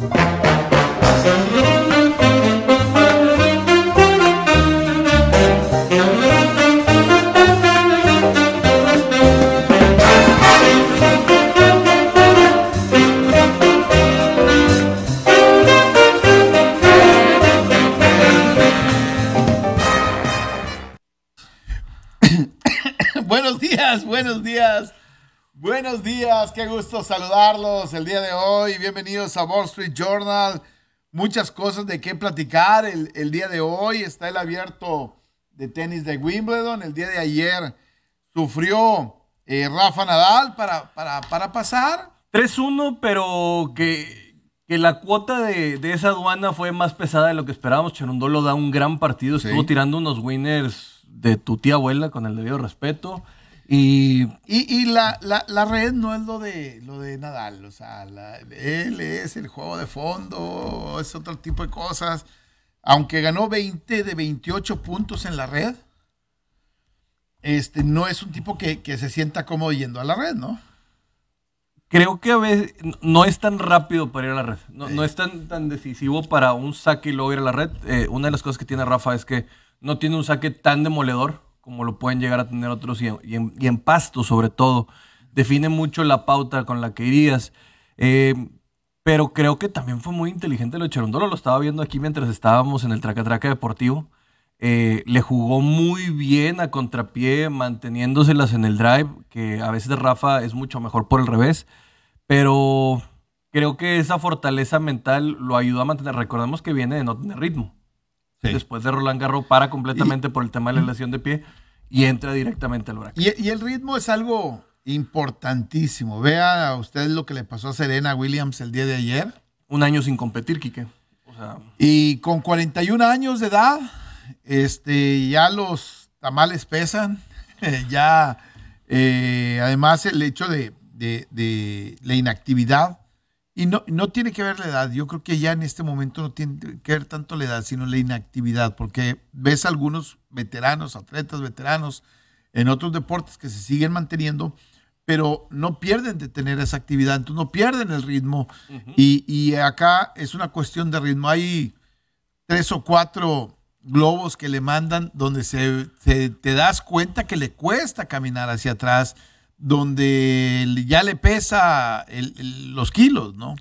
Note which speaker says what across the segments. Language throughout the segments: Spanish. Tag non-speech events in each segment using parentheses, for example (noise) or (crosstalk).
Speaker 1: Thank you. Días, qué gusto saludarlos el día de hoy. Bienvenidos a Wall Street Journal. Muchas cosas de qué platicar el, el día de hoy. Está el abierto de tenis de Wimbledon. El día de ayer sufrió eh, Rafa Nadal para, para, para pasar.
Speaker 2: 3-1, pero que, que la cuota de, de, esa aduana fue más pesada de lo que esperábamos. Cherundolo da un gran partido, estuvo
Speaker 1: Sí.
Speaker 2: tirando unos winners de tu tía abuela con el debido respeto. Y
Speaker 1: Y, y la, la, la red no es lo de, lo de Nadal. O sea, la- él es el juego de fondo, es otro tipo de cosas. Aunque ganó 20 de 28 puntos en la red, este, no es un tipo que, que se sienta cómodo yendo a la red, ¿no?
Speaker 2: creo que a veces no es tan rápido para ir a la red. No,
Speaker 1: Sí.
Speaker 2: no es tan, tan decisivo para un saque y luego ir a la red. Eh, una de las cosas que tiene Rafa es que no tiene un saque tan demoledor como lo pueden llegar a tener otros y en, pasto sobre todo. Define mucho la pauta con la que irías. Eh, pero creo que también fue muy inteligente lo de Cherundolo. Lo estaba viendo aquí mientras estábamos en el Traca-Traca Deportivo. Eh, le jugó muy bien a contrapié, manteniéndoselas en el drive, que a veces Rafa es mucho mejor por el revés, pero creo que esa fortaleza mental lo ayudó a mantener. Recordemos que viene de no tener ritmo. Después de Roland Garros para completamente por el tema de la lesión de pie y entra directamente al huracán.
Speaker 1: Y, y el ritmo es algo importantísimo. Vea usted lo que le pasó a Serena Williams el día de ayer.
Speaker 2: Un año sin competir, Quique. O sea,
Speaker 1: Y con 41 años de edad, este, ya los tamales pesan. (laughs) ya, eh, además, el hecho de, de- de la inactividad. Y no, no tiene que ver la edad. Yo creo que ya en este momento no tiene que ver tanto la edad, sino la inactividad. Porque ves algunos veteranos, atletas veteranos en otros deportes que se siguen manteniendo, pero no pierden de tener esa actividad, entonces no pierden el ritmo. y, y acá es una cuestión de ritmo. Hay tres o cuatro globos que le mandan donde se, se- te das cuenta que le cuesta caminar hacia atrás, donde ya le pesa el- el- los kilos, ¿no?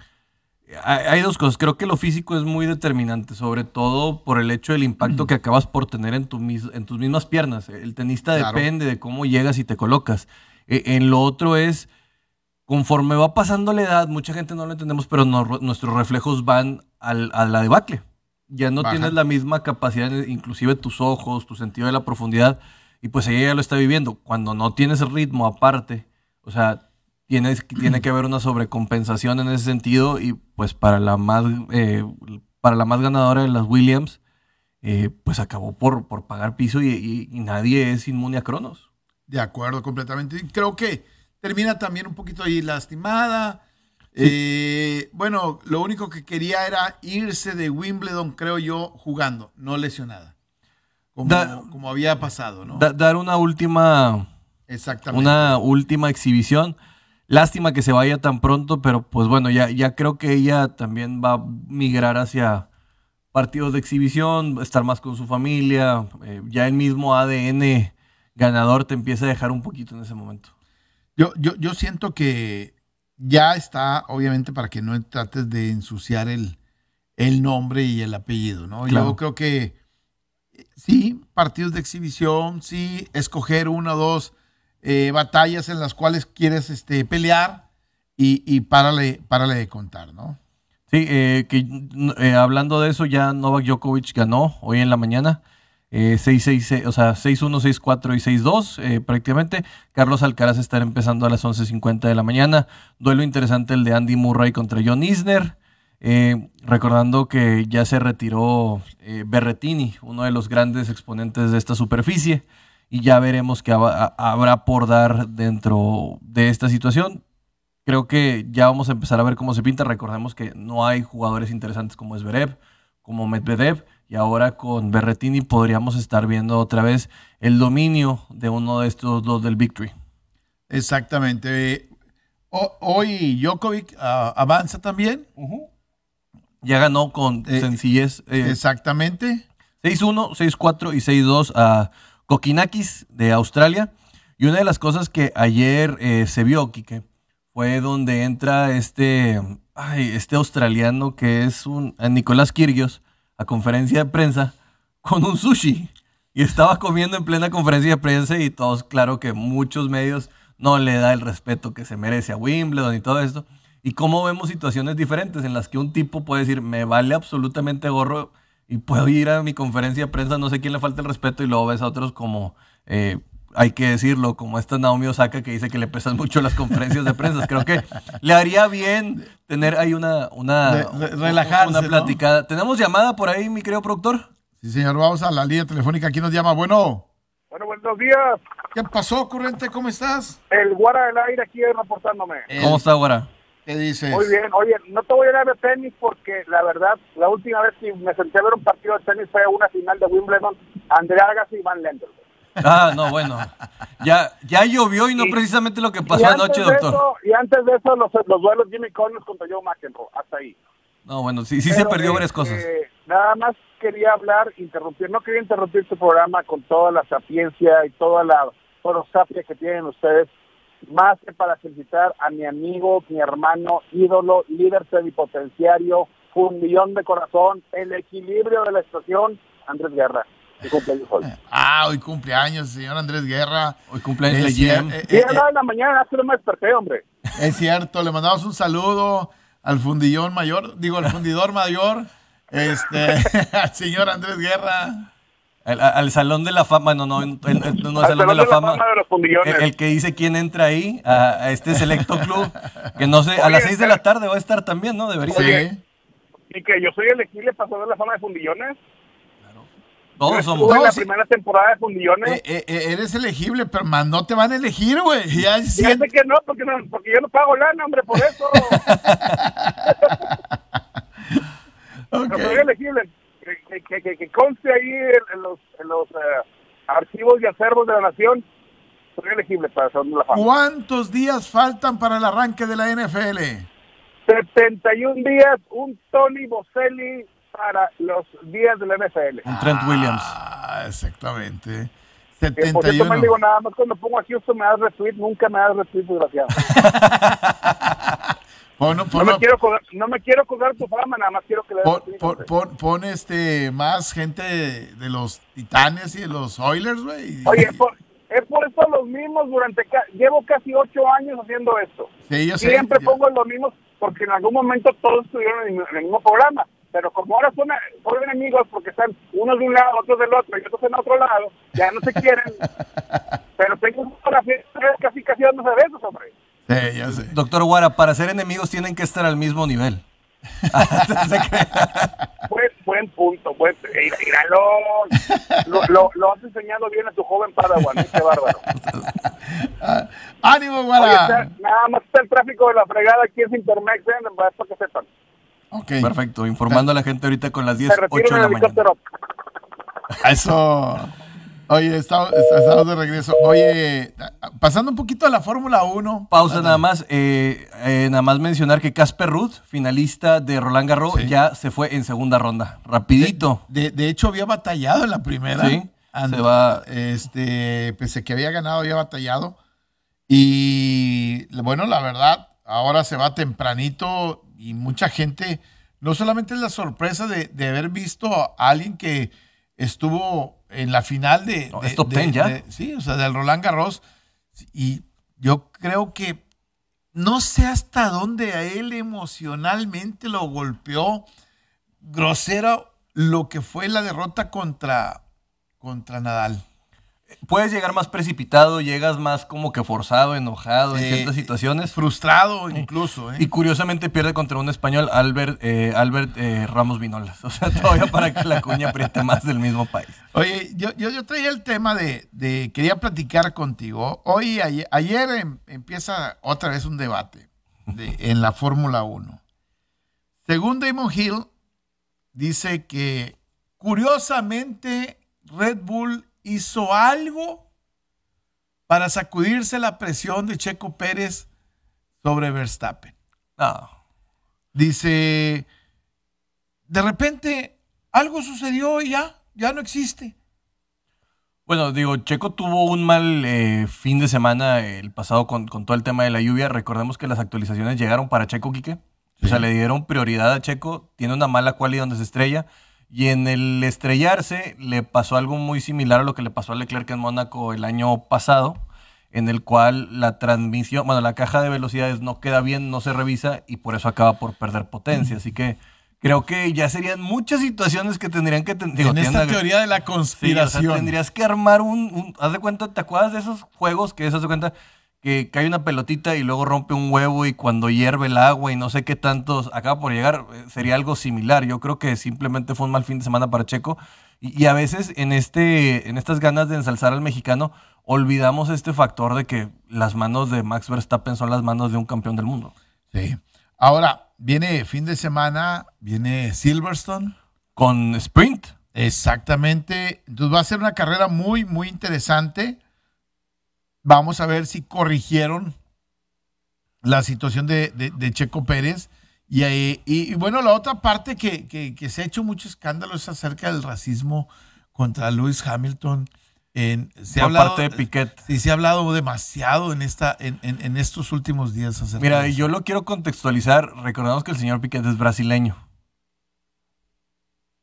Speaker 2: hay, dos cosas. Creo que lo físico es muy determinante, sobre todo por el hecho del impacto que acabas por tener en, tu mis- en tus mismas piernas. El tenista
Speaker 1: Claro.
Speaker 2: depende de cómo llegas y te colocas. E- en lo otro es, conforme va pasando la edad, mucha gente no lo entendemos, pero no- nuestros reflejos van al- a la debacle. Ya no tienes la misma capacidad, inclusive tus ojos, tu sentido de la profundidad, y pues ella ya lo está viviendo. Cuando no tienes ritmo aparte, o sea, tienes, tiene que haber una sobrecompensación en ese sentido, y pues para la más, eh, para la más ganadora de las Williams, eh, pues acabó por, por pagar piso y, y- y nadie es inmune a Cronos.
Speaker 1: De acuerdo, completamente. Y creo que termina también un poquito ahí lastimada. Eh, bueno, lo único que quería era irse de Wimbledon, creo yo, jugando, no lesionada. Como,
Speaker 2: Da-
Speaker 1: como había pasado, ¿no?
Speaker 2: Da- dar una última
Speaker 1: Exactamente.
Speaker 2: una última exhibición. Lástima que se vaya tan pronto, pero pues bueno, ya, ya creo que ella también va a migrar hacia partidos de exhibición, estar más con su familia. eh, ya el mismo ADN ganador te empieza a dejar un poquito en ese momento.
Speaker 1: Yo, yo, yo siento que ya está, obviamente, para que no trates de ensuciar el, el nombre y el apellido, ¿no?
Speaker 2: Claro.
Speaker 1: Yo creo que sí, partidos de exhibición, sí, escoger una o dos eh, batallas en las cuales quieres este, pelear y, y párale, párale de contar, ¿no?
Speaker 2: Sí, eh, que eh, hablando de eso, ya Novak Djokovic ganó hoy en la mañana. Eh, 6-6, o sea, 6-1, 6-4 y 6-2 eh, prácticamente. Carlos Alcaraz estará empezando a las 11.50 de la mañana. Duelo interesante el de Andy Murray contra John Isner. Eh, recordando que ya se retiró eh, Berretini, uno de los grandes exponentes de esta superficie. Y ya veremos qué hab- habrá por dar dentro de esta situación creo que ya vamos a empezar a ver cómo se pinta. Recordemos que no hay jugadores interesantes como Zverev, como Medvedev, y ahora con Berretini podríamos estar viendo otra vez el dominio de uno de estos dos del Victory.
Speaker 1: Exactamente. O- hoy Djokovic ah, avanza también.
Speaker 2: Ya ganó con
Speaker 1: Eh,
Speaker 2: sencillez. eh,
Speaker 1: Exactamente.
Speaker 2: 6-1, 6-4 y 6-2 a Kokinakis de Australia. Y una de las cosas que ayer eh, se vio, Quique, fue donde entra este, ay, este australiano que es un Nicolás Kirgios a conferencia de prensa con un sushi. Y estaba comiendo en plena conferencia de prensa y todos, claro que muchos medios no le da el respeto que se merece a Wimbledon y todo esto. Y cómo vemos situaciones diferentes en las que un tipo puede decir, me vale absolutamente gorro y puedo ir a mi conferencia de prensa, no sé quién le falta el respeto, y luego ves a otros como, eh, hay que decirlo, como esta Naomi Osaka que dice que le pesan mucho las conferencias de prensa. Creo que le haría bien tener ahí una, una,
Speaker 1: relajarse,
Speaker 2: una
Speaker 1: ¿no?
Speaker 2: platicada. ¿Tenemos llamada por ahí, mi querido productor?
Speaker 1: Sí, señor, vamos a la línea telefónica. ¿Quién nos llama? Bueno,
Speaker 3: Bueno, buenos días.
Speaker 1: ¿qué pasó, Corriente? ¿Cómo estás?
Speaker 3: El Guara del Aire aquí reportándome.
Speaker 2: ¿Cómo está, Guara?
Speaker 1: ¿Qué dices?
Speaker 3: Muy bien. Oye, no te voy a hablar de tenis porque la verdad, la última vez que me senté a ver un partido de tenis fue una final de Wimbledon, André Agassi y Van Lendl.
Speaker 2: Ah, no, bueno. Ya, ya llovió y no
Speaker 3: Y-
Speaker 2: precisamente lo que pasó anoche, doctor.
Speaker 3: eso- y antes de eso, los, los duelos Jimmy Collins contra Joe McEnroe. Hasta ahí.
Speaker 2: No, bueno, sí, sí se perdió
Speaker 3: eh,
Speaker 2: varias cosas.
Speaker 3: eh, nada más quería hablar, interrumpir, no quería interrumpir tu programa con toda la sapiencia y toda la prosapia que tienen ustedes, más que para felicitar a mi amigo, mi hermano, ídolo, líder plenipotenciario, fundillón de corazón, el equilibrio de la estación, Andrés Guerra. que cumpleaños hoy.
Speaker 1: Ah, hoy cumpleaños, señor Andrés Guerra.
Speaker 2: Hoy cumpleaños de GM.
Speaker 1: eh,
Speaker 3: Y
Speaker 1: eh,
Speaker 3: a la de la mañana, hace no me desperté, hombre.
Speaker 1: es cierto, le mandamos un saludo al fundillón mayor, digo, al fundidor mayor, este, (laughs) al señor Andrés Guerra.
Speaker 2: Al, al Salón de la Fama, no, no, no, no, no, no
Speaker 3: Al
Speaker 2: Salón de la Fama.
Speaker 3: de los fundillones.
Speaker 2: El, el que dice quién entra ahí, a, a este selecto club, que no sé, a
Speaker 3: Oye,
Speaker 2: las 6 de la tarde va a estar también, ¿no? Debería.
Speaker 1: Sí.
Speaker 3: Y que yo soy elegible para saber la fama de fundillones.
Speaker 2: Todos
Speaker 3: Yo
Speaker 2: somos.
Speaker 3: en la
Speaker 1: sí.
Speaker 3: primera temporada de fundillones.
Speaker 1: Eh, eh, eh, eres elegible, pero más no te van a elegir, güey. Ya siento-
Speaker 3: Fíjate que no porque, no, porque yo no pago lana, hombre, por eso.
Speaker 1: Ok. (laughs)
Speaker 3: Pero soy elegible. Que, que, que, que conste ahí en, en los, en los eh, archivos y acervos de la nación. Soy elegible para de la Fama.
Speaker 1: ¿Cuántos días faltan para el arranque de la NFL?
Speaker 3: 71 días, un Tony Boselli para los días de la NFL.
Speaker 2: Un Trent Williams.
Speaker 1: Ah, exactamente.
Speaker 3: Que, por cierto,
Speaker 1: 71.
Speaker 3: me digo nada más cuando pongo a Houston me das retweet, nunca me das retweet, desgraciado. (laughs)
Speaker 1: Pon,
Speaker 3: No me quiero colgar, no me quiero colgar tu fama, nada más quiero que le
Speaker 1: pon- pon- este, más gente de, de los Titanes y de los Oilers, güey.
Speaker 3: Oye, por- es por eso los mismos durante... Llevo casi ocho años haciendo esto.
Speaker 1: Sí, yo sé.
Speaker 3: Siempre
Speaker 1: yo-
Speaker 3: pongo los mismos porque en algún momento todos estuvieron en, el- en el mismo programa. Pero como ahora son, son enemigos porque están unos de un lado, otros del otro y otros en otro lado, ya no se quieren. (laughs) Pero tengo fotografías casi casi dándose besos, hombre.
Speaker 1: Sí, ya sé.
Speaker 2: Doctor Guara, para ser enemigos tienen que estar al mismo nivel. (laughs)
Speaker 3: Buen, buen punto, buen, míralo. Lo, lo, lo has enseñado bien a tu joven Padawan, ¿eh? qué bárbaro.
Speaker 1: Ah, ¡Ánimo,
Speaker 3: Oye,
Speaker 1: Guara!
Speaker 3: está- nada más está el tráfico de la fregada aquí en Intermex, ¿eh? para que sepan.
Speaker 1: Ok.
Speaker 2: Perfecto, informando a la gente ahorita con las 10,
Speaker 3: Se
Speaker 2: 8
Speaker 3: retira
Speaker 2: de la mañana.
Speaker 1: Eso. Oye, estamos, estamos de regreso. Oye, pasando un poquito a la Fórmula 1.
Speaker 2: Pausa nada más, eh, eh, nada más mencionar que Casper Ruth, finalista de Roland Garros,
Speaker 1: Sí.
Speaker 2: ya se fue en segunda ronda. Rapidito.
Speaker 1: De, de hecho, había batallado en la primera.
Speaker 2: Sí,
Speaker 1: And-
Speaker 2: se va-
Speaker 1: Este, pese a que había ganado, había batallado. Y bueno, la verdad, ahora se va tempranito y mucha gente, no solamente es la sorpresa de, de haber visto a alguien que estuvo en la final de...
Speaker 2: No,
Speaker 1: de-
Speaker 2: top
Speaker 1: de-
Speaker 2: 10 ya.
Speaker 1: de- sí, o sea, del Roland Garros. Y yo creo que no sé hasta dónde a él emocionalmente lo golpeó grosero lo que fue la derrota contra, contra Nadal.
Speaker 2: Puedes llegar más precipitado, llegas más como que forzado, enojado en
Speaker 1: Eh,
Speaker 2: ciertas situaciones.
Speaker 1: Frustrado incluso. ¿eh?
Speaker 2: Y curiosamente pierde contra un español, Albert, eh, Albert eh, Ramos Vinolas. O sea, todavía para que la cuña apriete más del mismo país.
Speaker 1: Oye, yo, yo, yo traía el tema de, de- quería platicar contigo. Hoy, ayer, ayer em- empieza otra vez un debate de- en la Fórmula 1. Según Damon Hill, dice que curiosamente Red Bull hizo algo para sacudirse la presión de Checo Pérez sobre Verstappen.
Speaker 2: No.
Speaker 1: Dice, de repente algo sucedió y ya, ya no existe.
Speaker 2: Bueno, digo, Checo tuvo un mal eh, fin de semana el pasado con, con, todo el tema de la lluvia. Recordemos que las actualizaciones llegaron para Checo Quique. O sea, le dieron prioridad a Checo. Tiene una mala cualidad donde se estrella. Y en el estrellarse le pasó algo muy similar a lo que le pasó a Leclerc en Mónaco el año pasado, en el cual la transmisión, bueno, la caja de velocidades no queda bien, no se revisa y por eso acaba por perder potencia. Así que creo que ya serían muchas situaciones que tendrían que...
Speaker 1: Digo, en esta teoría de la conspiración.
Speaker 2: tendrías que armar un, Haz de cuenta, ¿te acuerdas de esos juegos que haz de cuenta que cae una pelotita y luego rompe un huevo y cuando hierve el agua y no sé qué tantos acaba por llegar? Eh, sería algo similar. Yo creo que simplemente fue un mal fin de semana para Checo. Y, a veces en, este, en estas ganas de ensalzar al mexicano olvidamos este factor de que las manos de Max Verstappen son las manos de un campeón del mundo.
Speaker 1: Sí. Ahora, viene fin de semana, viene Silverstone.
Speaker 2: Con sprint.
Speaker 1: Exactamente. Entonces va a ser una carrera muy, muy interesante. Vamos a ver si corrigieron la situación de, Checo Pérez. Y, bueno, la otra parte que, se ha hecho mucho escándalo es acerca del racismo contra Lewis Hamilton. En,
Speaker 2: se Por parte de Piquet.
Speaker 1: Sí, se ha hablado demasiado en, esta, en, estos últimos días.
Speaker 2: Acerca Mira, yo lo quiero contextualizar. Recordemos que el señor Piquet es brasileño.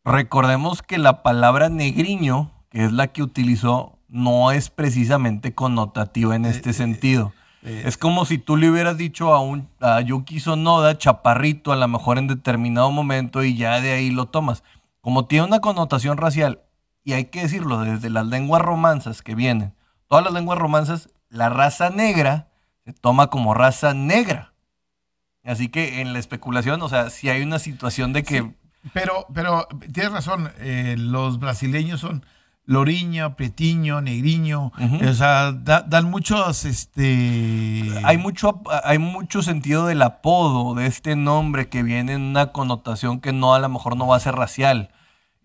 Speaker 2: Recordemos que la palabra negriño, que es la que utilizó, no es precisamente connotativa en este eh, sentido. Eh, es como si tú le hubieras dicho a, un, a Yuki Sonoda, chaparrito, a lo mejor en determinado momento, y ya de ahí lo tomas. Como tiene una connotación racial y hay que decirlo, desde las lenguas romanzas que vienen, todas las lenguas romanzas, la raza negra se toma como raza negra. Así que en la especulación, o sea, si hay una situación de que...
Speaker 1: pero, pero tienes razón, eh, los brasileños son loriño, pretiño, negriño, o sea, dan muchos, este...
Speaker 2: Hay mucho, hay mucho sentido del apodo de este nombre que viene en una connotación que no, a lo mejor no va a ser racial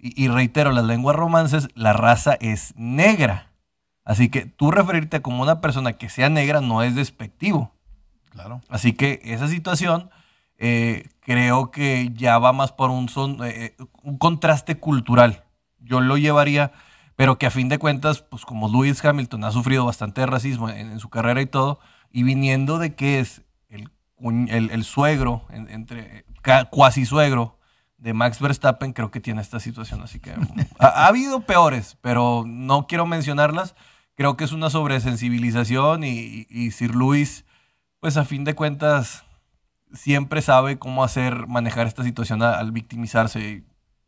Speaker 2: y, reitero, las lenguas romances, la raza es negra. Así que tú referirte como una persona que sea negra no es despectivo.
Speaker 1: Claro.
Speaker 2: Así que esa situación eh, creo que ya va más por un, son, eh, un contraste cultural. Yo lo llevaría, pero que a fin de cuentas, pues como Lewis Hamilton ha sufrido bastante racismo en, su carrera y todo, y viniendo de que es el, el, suegro, entre, cuasi suegro de Max Verstappen creo que tiene esta situación, así que (laughs) ha, habido peores, pero no quiero mencionarlas. Creo que es una sobresensibilización y, y, Sir Luis, pues a fin de cuentas, siempre sabe cómo hacer, manejar esta situación al victimizarse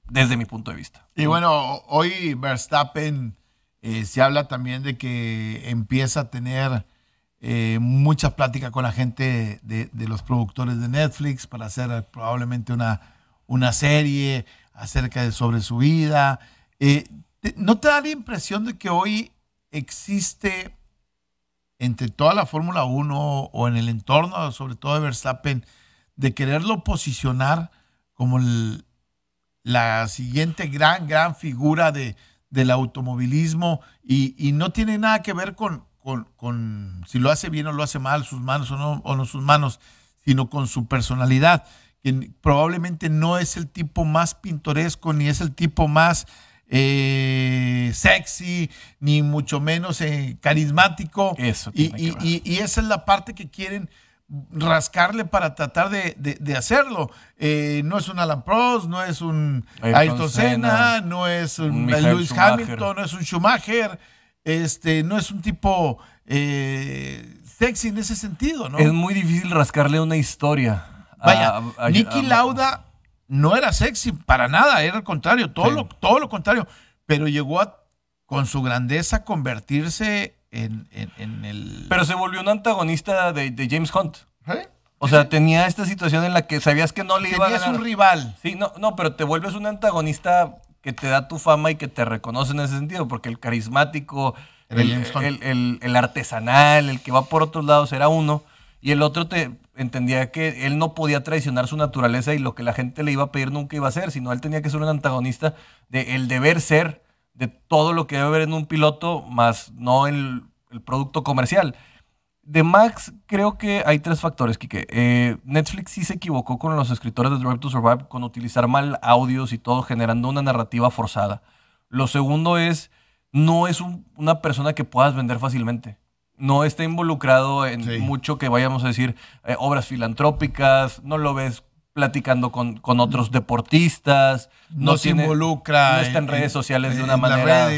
Speaker 2: desde mi punto de vista.
Speaker 1: Y bueno, hoy Verstappen eh, se habla también de que empieza a tener eh, mucha plática con la gente de, los productores de Netflix para hacer probablemente una una serie acerca de sobre su vida. Eh, ¿No te da la impresión de que hoy existe entre toda la Fórmula 1 o en el entorno, sobre todo de Verstappen, de quererlo posicionar como la siguiente gran, gran figura de, del automovilismo y, no tiene nada que ver con, con, si lo hace bien o lo hace mal, sus manos o no, o no sus manos, sino con su personalidad que probablemente no es el tipo más pintoresco, ni es el tipo más eh, sexy, ni mucho menos eh, carismático.
Speaker 2: Eso.
Speaker 1: Y, y, esa es la parte que quieren rascarle para tratar de, hacerlo. Eh, no es un Alan Prost, no es un Ayrton Senna, no es un, Lewis Hamilton, no es un Schumacher, este, no es un tipo sexy en ese sentido, ¿no?
Speaker 2: Es muy difícil rascarle una historia
Speaker 1: Vaya, Nicky Lauda no era sexy para nada, era al contrario, todo, lo, todo lo contrario, pero llegó a, con su grandeza, convertirse en, el...
Speaker 2: Pero se volvió un antagonista de, James Hunt. O sea, tenía esta situación en la que sabías que no le iba a ganar.
Speaker 1: un rival.
Speaker 2: Sí, no, no, pero te vuelves un antagonista que te da tu fama y que te reconoce en ese sentido, porque el carismático, el, el, artesanal, el que va por otros lados era uno, y el otro te entendía que él no podía traicionar su naturaleza y lo que la gente le iba a pedir nunca iba a ser, sino él tenía que ser un antagonista de el deber ser de todo lo que debe haber en un piloto, más no el, el producto comercial. De Max, creo que hay tres factores, Kike. Eh, Netflix sí se equivocó con los escritores de Drive to Survive con utilizar mal audios y todo, generando una narrativa forzada. Lo segundo es, no es una persona que puedas vender fácilmente. No está involucrado en mucho que vayamos a decir eh, obras filantrópicas, no lo ves platicando con, con otros deportistas,
Speaker 1: no, se involucra,
Speaker 2: no está en, redes sociales de una manera.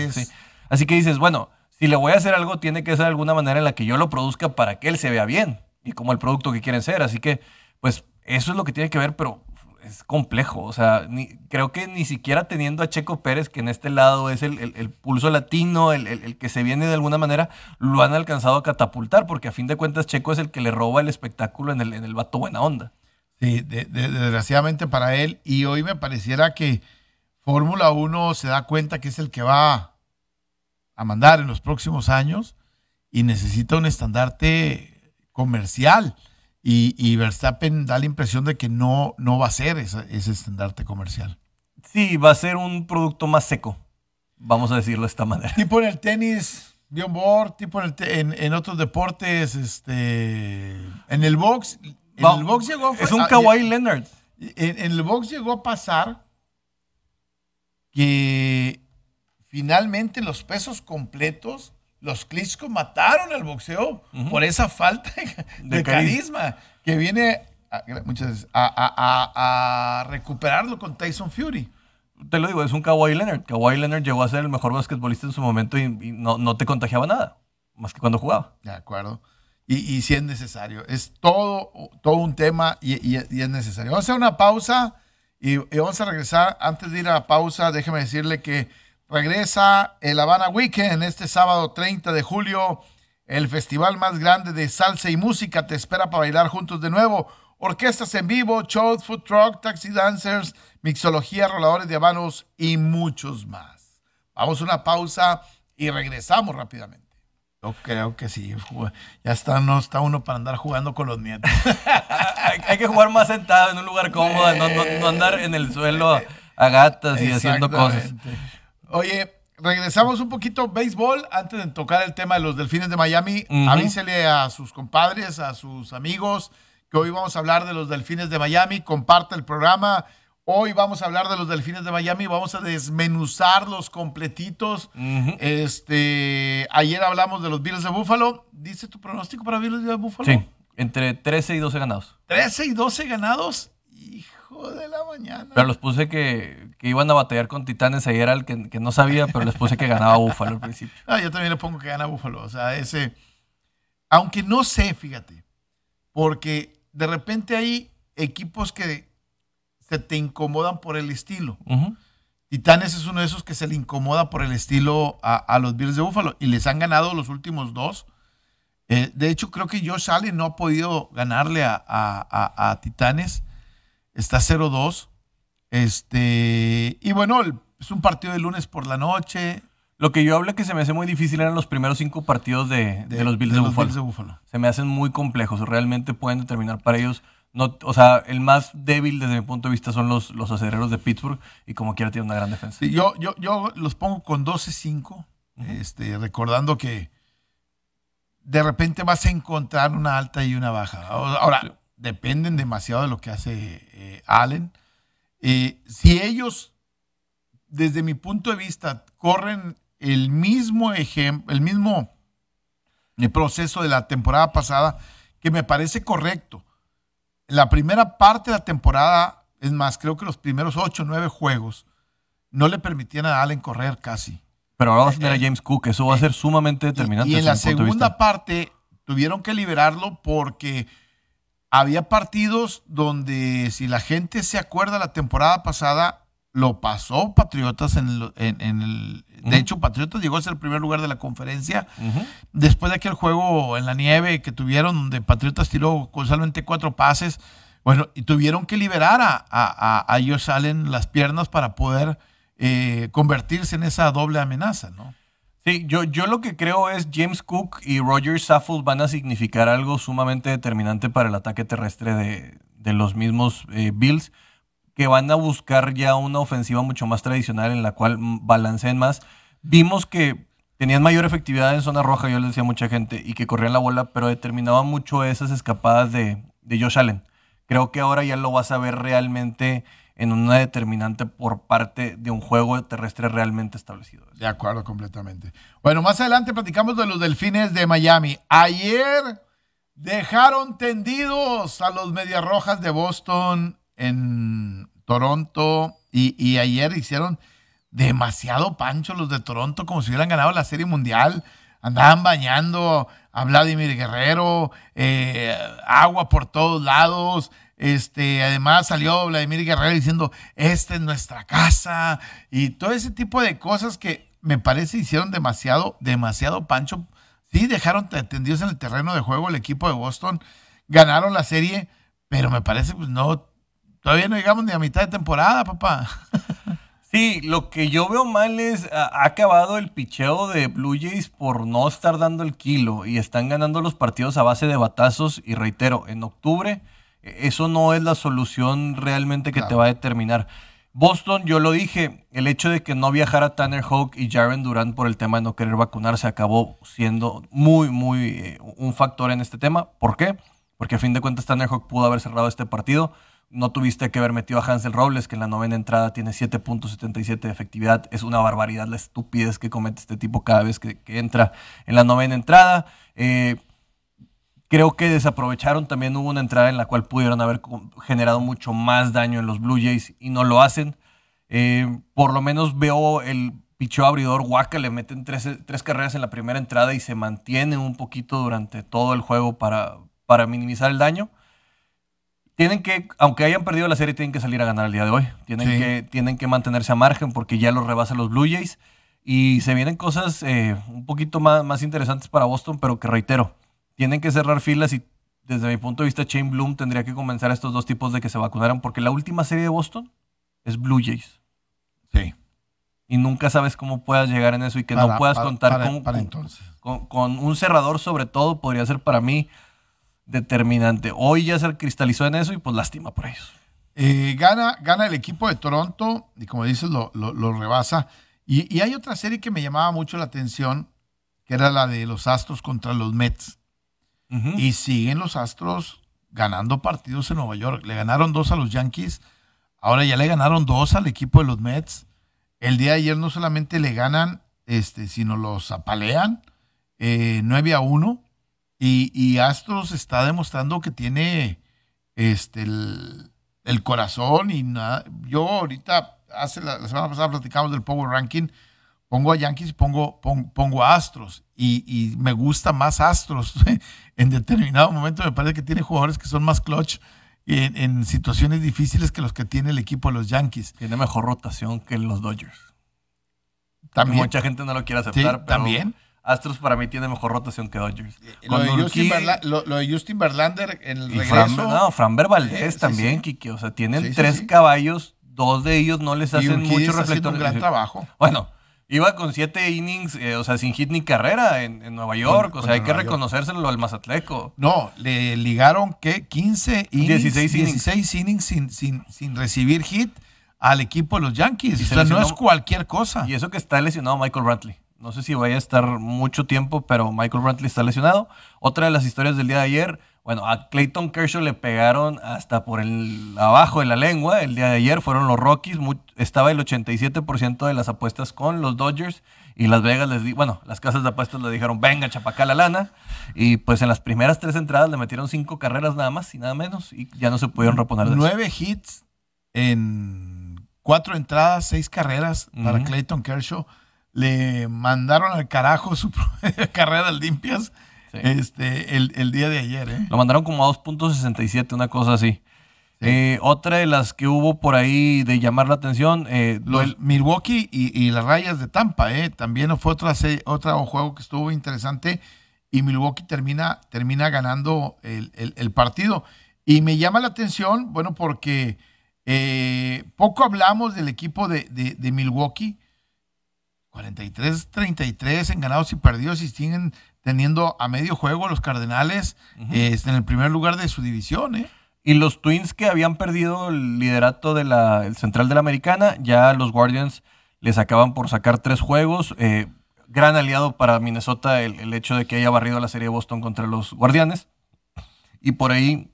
Speaker 2: Así que dices, bueno, si le voy a hacer algo, tiene que ser de alguna manera en la que yo lo produzca para que él se vea bien y como el producto que quieren ser. Así que, pues, eso es lo que tiene que ver, pero es complejo. O sea, creo que ni siquiera teniendo a Checo Pérez, que en este lado es el, pulso latino, el, que se viene de alguna manera, lo han alcanzado a catapultar, porque a fin de cuentas Checo es el que le roba el espectáculo en el, en el vato buena onda.
Speaker 1: Sí, desgraciadamente para él. Y hoy me pareciera que Fórmula 1 se da cuenta que es el que va a mandar en los próximos años y necesita un estandarte comercial. Y, Verstappen da la impresión de que no, no va a ser ese, estandarte comercial.
Speaker 2: Sí, va a ser un producto más seco, vamos a decirlo de esta manera.
Speaker 1: Tipo en el tenis, Bjorn tipo en, en, otros deportes, este, en el box. En el box llegó,
Speaker 2: es un Kawhi Leonard.
Speaker 1: En, en, el box llegó a pasar que finalmente los pesos completos, los Klitschko mataron al boxeo por esa falta de, carisma. que viene a, muchas veces a, recuperarlo con Tyson Fury.
Speaker 2: Te lo digo, es un Kawhi Leonard. Kawhi Leonard llegó a ser el mejor basquetbolista en su momento y, no, te contagiaba nada, más que cuando jugaba.
Speaker 1: De acuerdo. Y, si es necesario. Es todo, todo un tema y, es necesario. Vamos a hacer una pausa y, vamos a regresar. Antes de ir a la pausa, déjeme decirle que regresa el Habana Weekend este sábado 30 de julio. El festival más grande de salsa y música te espera para bailar juntos de nuevo. Orquestas en vivo, shows, food truck, taxi dancers, mixología, roladores de habanos y muchos más. Vamos a una pausa y regresamos rápidamente. Yo creo que sí. Ya está, no está uno para andar jugando con los nietos. (laughs)
Speaker 2: hay, que jugar más sentado en un lugar cómodo, no, no andar en el suelo a gatas y haciendo cosas.
Speaker 1: Oye, regresamos un poquito béisbol antes de tocar el tema de los delfines de Miami. Avísele a sus compadres, a sus amigos, que hoy vamos a hablar de los delfines de Miami. Comparte el programa. Hoy vamos a hablar de los delfines de Miami, vamos a desmenuzarlos completitos. Este, ayer hablamos de los Bills de Buffalo. ¿Dice tu pronóstico para Bills de Buffalo?
Speaker 2: Sí, entre 13 y 12 ganados.
Speaker 1: 13 y 12 ganados de la mañana.
Speaker 2: Pero los puse que, iban a batallar con Titanes. Ayer era el que, no sabía, pero les puse que ganaba Búfalo al principio. (laughs)
Speaker 1: Ah, yo también le pongo que gana Búfalo. O sea, ese. Aunque no sé, fíjate. Porque de repente hay equipos que se te incomodan por el estilo. Titanes es uno de esos que se le incomoda por el estilo a, los Bills de Búfalo. Y les han ganado los últimos dos. Eh, de hecho, creo que Josh Allen no ha podido ganarle a, a Titanes está 0-2. Este, y bueno, es un partido de lunes por la noche.
Speaker 2: Lo que yo hablé que se me hace muy difícil eran los primeros cinco partidos de, los, Bills de, Buffalo. Se me hacen muy complejos. Realmente pueden determinar para ellos. No, o sea, el más débil desde mi punto de vista son los, los aceleros de Pittsburgh y como quiera tiene una gran defensa.
Speaker 1: yo, yo, yo los pongo con 12-5, este, recordando que de repente vas a encontrar una alta y una baja. Ahora, dependen demasiado de lo que hace eh, Allen. Eh, si ellos, desde mi punto de vista, corren el mismo ejemplo, el mismo proceso de la temporada pasada, que me parece correcto. La primera parte de la temporada, es más, creo que los primeros ocho o nueve juegos no le permitían a Allen correr casi.
Speaker 2: Pero ahora vas a tener a eh, James Cook, eso va a ser sumamente determinante.
Speaker 1: Y, en la segunda parte tuvieron que liberarlo porque había partidos donde, si la gente se acuerda, la temporada pasada lo pasó Patriotas en el... De hecho, Patriotas llegó a ser el primer lugar de la conferencia. Después de aquel juego en la nieve que tuvieron, donde Patriotas tiró solamente cuatro pases, bueno, y tuvieron que liberar a, a, a Josh Allen las piernas para poder eh, convertirse en esa doble amenaza, ¿no?
Speaker 2: Sí, yo, yo lo que creo es James Cook y Roger Saffold van a significar algo sumamente determinante para el ataque terrestre de, los mismos eh, Bills, que van a buscar ya una ofensiva mucho más tradicional en la cual balanceen más. Vimos que tenían mayor efectividad en zona roja, yo les decía a mucha gente, y que corrían la bola, pero determinaban mucho esas escapadas de, de Josh Allen. Creo que ahora ya lo vas a ver realmente en una determinante por parte de un juego terrestre realmente establecido.
Speaker 1: De acuerdo, completamente. Bueno, más adelante platicamos de los delfines de Miami. Ayer dejaron tendidos a los Medias Rojas de Boston en Toronto y, ayer hicieron demasiado pancho los de Toronto, como si hubieran ganado la Serie Mundial. Andaban bañando a Vladimir Guerrero, eh, agua por todos lados. Este, además salió Vladimir Guerrero diciendo, esta es nuestra casa. Y todo ese tipo de cosas que me parece hicieron demasiado, demasiado pancho. Sí, dejaron tendidos en el terreno de juego el equipo de Boston. Ganaron la serie, pero me parece, pues no, todavía no llegamos ni a mitad de temporada, papá. (laughs)
Speaker 2: Sí, lo que yo veo mal es, ha acabado el picheo de Blue Jays por no estar dando el kilo y están ganando los partidos a base de batazos y reitero, en octubre e, eso no es la solución realmente que te va a determinar. Boston, yo lo dije, el hecho de que no viajara Tanner Hawk y Jaren Durant por el tema de no querer vacunarse acabó siendo muy, muy eh, un factor en este tema. ¿Por qué? Porque a fin de cuentas Tanner Hawk pudo haber cerrado este partido no tuviste que haber metido a Hansel Robles, que en la novena entrada tiene 7.77 de efectividad. Es una barbaridad la estupidez que comete este tipo cada vez que, entra en la novena entrada. Eh, creo que desaprovecharon. También hubo una entrada en la cual pudieron haber generado mucho más daño en los Blue Jays y no lo hacen. Eh, por lo menos veo el pichó abridor Waka, le meten tres, tres, carreras en la primera entrada y se mantiene un poquito durante todo el juego para, para minimizar el daño tienen que, aunque hayan perdido la serie, tienen que salir a ganar el día de hoy. Tienen, que, tienen que mantenerse a margen porque ya los rebasan los Blue Jays. Y se vienen cosas eh, un poquito más, más interesantes para Boston, pero que reitero, tienen que cerrar filas y desde mi punto de vista, Shane Bloom tendría que convencer a estos dos tipos de que se vacunaran porque la última serie de Boston es Blue Jays.
Speaker 1: Sí.
Speaker 2: Y nunca sabes cómo puedas llegar en eso y que no puedas contar con, con un cerrador, sobre todo, podría ser para mí determinante. Hoy ya se cristalizó en eso y pues lástima por ellos.
Speaker 1: Eh, gana, gana el equipo de Toronto y como dices, lo, rebasa. Y, hay otra serie que me llamaba mucho la atención, que era la de los Astros contra los Mets. Y siguen los Astros ganando partidos en Nueva York. Le ganaron dos a los Yankees, ahora ya le ganaron dos al equipo de los Mets. El día de ayer no solamente le ganan, este, sino los apalean, eh, 9 a 1. Y, Astros está demostrando que tiene este, el, corazón y nada. Yo ahorita, hace la, semana pasada platicamos del Power Ranking, pongo a Yankees y pongo, pongo, a Astros. Y, me gusta más Astros. (laughs) en determinado momento me parece que tiene jugadores que son más clutch en, en, situaciones difíciles que los que tiene el equipo de los Yankees.
Speaker 2: Tiene mejor rotación que los Dodgers.
Speaker 1: También.
Speaker 2: Mucha gente no lo quiere aceptar, pero
Speaker 1: también.
Speaker 2: Astros para mí tiene mejor rotación que Dodgers.
Speaker 1: Eh, lo, de Justin Verlander en el regreso.
Speaker 2: Fran, no, Framber Valdez también, Kiki. O sea, tienen tres caballos, dos de ellos no les hacen mucho reflector.
Speaker 1: un gran (laughs) trabajo.
Speaker 2: Bueno, iba con siete innings, eh, o sea, sin hit ni carrera en, Nueva York. o sea, hay que reconocérselo al Mazatleco.
Speaker 1: No, le ligaron, ¿qué? 15 innings. 16 innings, sin, sin, sin recibir hit al equipo de los Yankees. o sea, no es cualquier cosa.
Speaker 2: Y eso que está lesionado Michael Brantley. No sé si vaya a estar mucho tiempo, pero Michael Brantley está lesionado. Otra de las historias del día de ayer, bueno, a Clayton Kershaw le pegaron hasta por el abajo de la lengua. El día de ayer fueron los Rockies. estaba el 87% de las apuestas con los Dodgers. Y Las Vegas les di, bueno, las casas de apuestas le dijeron, venga, chapacá la lana. Y pues en las primeras tres entradas le metieron cinco carreras nada más y nada menos. Y ya no se pudieron reponer de
Speaker 1: Nueve hits en cuatro entradas, seis carreras para Clayton Kershaw le mandaron al carajo su (laughs) carrera limpias este, el, día de ayer. ¿eh?
Speaker 2: Lo mandaron como a 2.67, una cosa así. Eh, otra de las que hubo por ahí de llamar la atención. Eh,
Speaker 1: Los Milwaukee y, las rayas de Tampa, eh, también fue otra, otro juego que estuvo interesante y Milwaukee termina, termina ganando el, partido. Y me llama la atención, bueno, porque poco hablamos del equipo de, de Milwaukee 43-33 en ganados y perdidos y siguen teniendo a medio juego los Cardenales este, en el primer lugar de su división. ¿eh?
Speaker 2: Y los Twins que habían perdido el liderato del central de la americana, ya los Guardians les acaban por sacar tres juegos. Eh, gran aliado para Minnesota el, el hecho de que haya barrido la serie de Boston contra los Guardianes. Y por ahí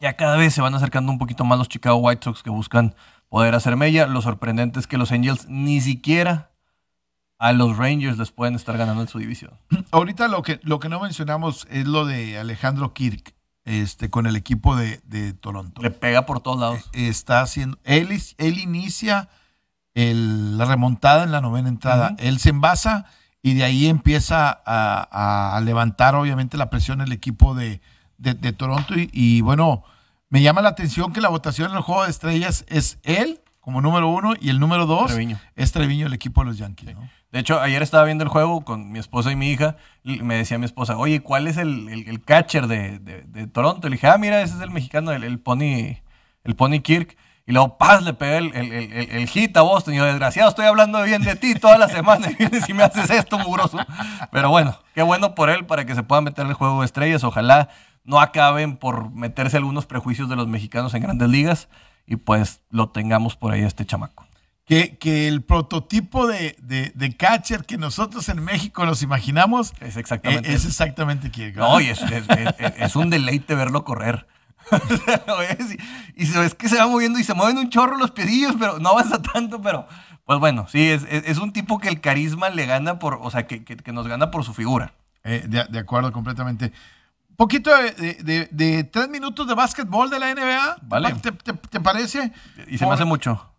Speaker 2: ya cada vez se van acercando un poquito más los Chicago White Sox que buscan poder hacer mella. Lo sorprendente es que los Angels ni siquiera a los Rangers les pueden estar ganando en su división. (clears throat)
Speaker 1: Ahorita lo que, lo que no mencionamos es lo de Alejandro Kirk este, con el equipo de, de Toronto.
Speaker 2: Le pega por todos lados.
Speaker 1: Está haciendo, él, él inicia el- la remontada en la novena entrada. Él se envasa y de ahí empieza a, a levantar obviamente la presión el equipo de, de- de Toronto. Y, y, bueno, me llama la atención que la votación en el juego de estrellas es él como número uno y el número dos
Speaker 2: Treviño.
Speaker 1: es Treviño, el equipo de los Yankees. ¿no?
Speaker 2: De hecho, ayer estaba viendo el juego con mi esposa y mi hija y me decía mi esposa, oye, ¿cuál es el, el- el catcher de, de- de Toronto? Le dije, ah, mira, ese es el mexicano, el, el Pony, el Pony Kirk. Y luego, paz, le pegué el, el, hit a Boston. Y yo, desgraciado, estoy hablando bien de ti toda la semana. (laughs) Y vienes y me haces esto, mugroso. Pero bueno, qué bueno por él para que se pueda meter en el juego de estrellas. Ojalá no acaben por meterse algunos prejuicios de los mexicanos en grandes ligas. Y pues lo tengamos por ahí a este chamaco.
Speaker 1: Que, que el prototipo de, de- de catcher que nosotros en México nos imaginamos
Speaker 2: Es exactamente
Speaker 1: es exactamente Kirk.
Speaker 2: No, y es, es- es- es un deleite verlo correr. (laughs) Y, ves que se va moviendo y se mueven un chorro los piedillos, pero no avanza tanto, pero pues bueno, sí, es, es- es un tipo que el carisma le gana por, o sea, que, que- que nos gana por su figura.
Speaker 1: Eh, de, de acuerdo completamente. Poquito de, de- de- tres minutos de básquetbol de la NBA.
Speaker 2: Vale.
Speaker 1: ¿Te, te- te parece?
Speaker 2: Y se me hace mucho.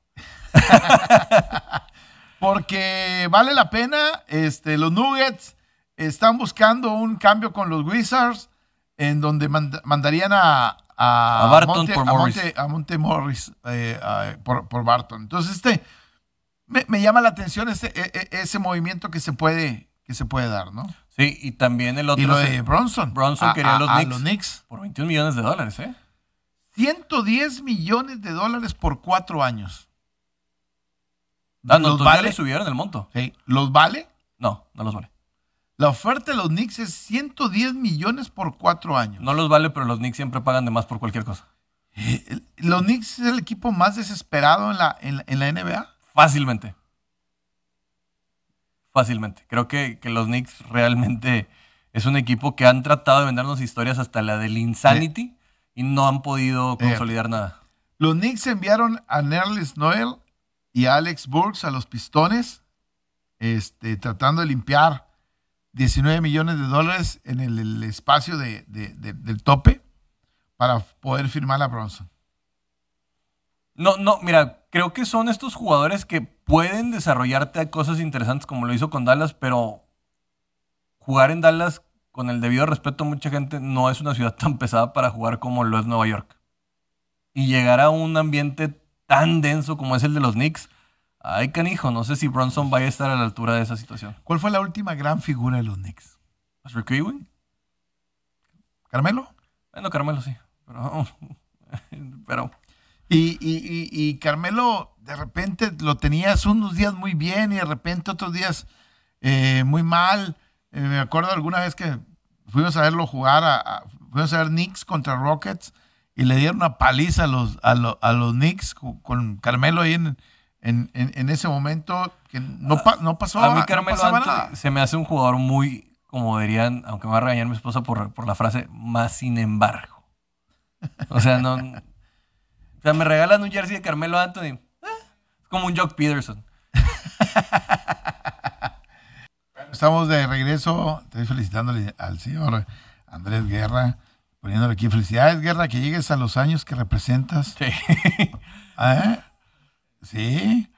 Speaker 2: (laughs)
Speaker 1: Porque vale la pena. Este, los Nuggets están buscando un cambio con los Wizards, en donde mand- mandarían a, a,
Speaker 2: A Barton
Speaker 1: Monte,
Speaker 2: por
Speaker 1: a
Speaker 2: Morris.
Speaker 1: Monte- a Monte Morris eh, a- por, por Barton. Entonces, este me, me llama la atención ese, e- e- ese movimiento que se puede, que se puede dar, ¿no?
Speaker 2: Sí, y también el otro
Speaker 1: Y lo de Bronson.
Speaker 2: Bronson
Speaker 1: A-
Speaker 2: quería
Speaker 1: a-
Speaker 2: los
Speaker 1: a
Speaker 2: Knicks.
Speaker 1: los Knicks.
Speaker 2: por 21 millones de dólares, ¿eh?
Speaker 1: 110 millones de dólares por cuatro años.
Speaker 2: Ah, no,
Speaker 1: ¿Los vale?
Speaker 2: le subieron el monto.
Speaker 1: Sí. ¿Los vale?
Speaker 2: No, no los vale.
Speaker 1: La oferta de los Knicks es 110 millones por cuatro años.
Speaker 2: No los vale, pero los Knicks siempre pagan de más por cualquier cosa.
Speaker 1: Eh, Los Knicks es el equipo más desesperado en la, en la, en la NBA.
Speaker 2: Fácilmente. Fácilmente. Creo que, que los Knicks realmente es un equipo que han tratado de vendernos historias hasta la del Insanity y no han podido
Speaker 1: Eh.
Speaker 2: consolidar nada.
Speaker 1: Los Knicks enviaron a Nerlis Noel y a Alex Burks a los Pistones, este, tratando de limpiar 19 millones de dólares en el, el espacio de- de- de- del tope para poder firmar a Bronson.
Speaker 2: No, no, mira, creo que son estos jugadores que pueden desarrollarte a cosas interesantes como lo hizo con Dallas, pero jugar en Dallas, con el debido respeto a mucha gente, no es una ciudad tan pesada para jugar como lo es Nueva York. Y llegar a un ambiente tan denso como es el de los Knicks, ay canijo, no sé si Bronson vaya a estar a la altura de esa situación.
Speaker 1: ¿Cuál fue la última gran figura de los Knicks?
Speaker 2: ¿Patrick Ewing?
Speaker 1: ¿Carmelo?
Speaker 2: Bueno, Carmelo sí, pero... (laughs) pero
Speaker 1: Y, y- y- y Carmelo, de repente lo tenías unos días muy bien y de repente otros días eh, muy mal. Eh, me acuerdo alguna vez que fuimos a verlo jugar, a, a- fuimos a ver Knicks contra Rockets y le dieron una paliza a los, a, lo- a los Knicks con, Carmelo ahí en, en- en- en ese momento que no, pa- no pasó
Speaker 2: a mí
Speaker 1: no
Speaker 2: Carmelo
Speaker 1: nada.
Speaker 2: se me hace un jugador muy, como dirían, aunque me va a regañar mi esposa por, por la frase, más sin embargo. O sea, no... O sea, me regalan un jersey de Carmelo Anthony. Como un Jock Peterson.
Speaker 1: Estamos de regreso. Estoy felicitándole al señor Andrés Guerra, poniéndole aquí felicidades, Guerra, que llegues a los años que representas.
Speaker 2: Sí.
Speaker 1: ¿Eh? (laughs) Sí.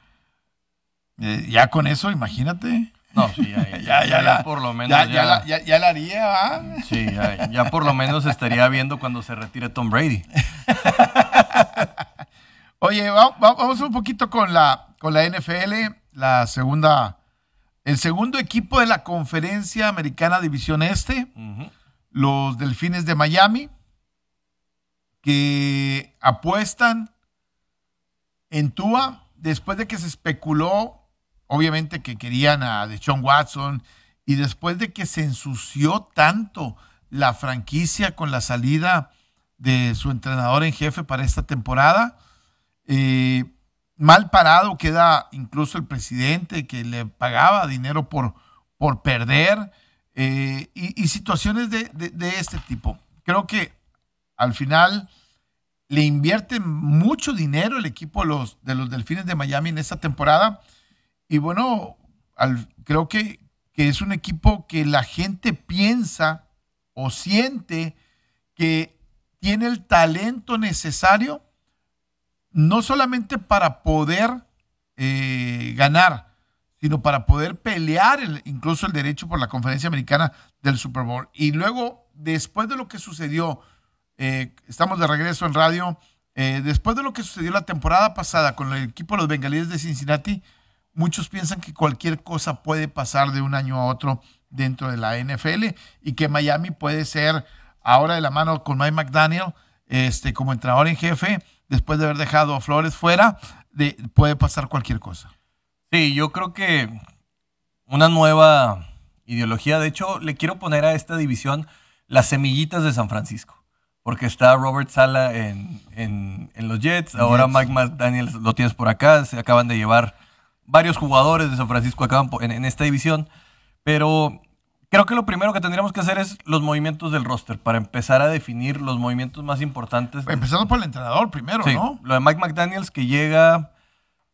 Speaker 1: Eh, ya con eso, imagínate.
Speaker 2: No, sí, ya, (laughs) ya,
Speaker 1: Ya, ya, la,
Speaker 2: por lo menos.
Speaker 1: ya,
Speaker 2: Ya,
Speaker 1: ya la, ya- la haría, ¿va?
Speaker 2: Sí, ya, ya por lo menos estaría viendo cuando se retire Tom Brady. (laughs)
Speaker 1: Oye, va- va- vamos un poquito con la, con la NFL, la segunda, el segundo equipo de la conferencia americana División Este. Los Delfines de Miami, que apuestan en Tua después de que se especuló, obviamente que querían a Deshaun Watson, y después de que se ensució tanto la franquicia con la salida de su entrenador en jefe para esta temporada. Eh, mal parado queda incluso el presidente que le pagaba dinero por, por perder eh, y, situaciones de, este tipo. Creo que al final le invierte mucho dinero el equipo de los, de los Delfines de Miami en esta temporada. Y bueno, creo que, que es un equipo que la gente piensa o siente que tiene el talento necesario, no solamente para poder eh, ganar, sino para poder pelear incluso el derecho por la conferencia americana del Super Bowl. Y luego, después de lo que sucedió, eh, estamos de regreso en radio, eh, después de lo que sucedió la temporada pasada con el equipo de los bengalíes de Cincinnati, muchos piensan que cualquier cosa puede pasar de un año a otro dentro de la NFL y que Miami puede ser ahora de la mano con Mike McDaniel este, como entrenador en jefe, después de haber dejado a Flores fuera, de, puede pasar cualquier cosa.
Speaker 2: Sí, yo creo que una nueva ideología, de hecho, le quiero poner a esta división las semillitas de San Francisco. Porque está Robert Sala en, los Jets, ahora Mike McDaniel lo tienes por acá, se acaban de llevar varios jugadores de San Francisco acaban en, en esta división, pero creo que lo primero que tendríamos que hacer es los movimientos del roster para empezar a definir los movimientos más importantes.
Speaker 1: Empezando por el entrenador primero, ¿no?
Speaker 2: Lo de Mike McDaniels que llega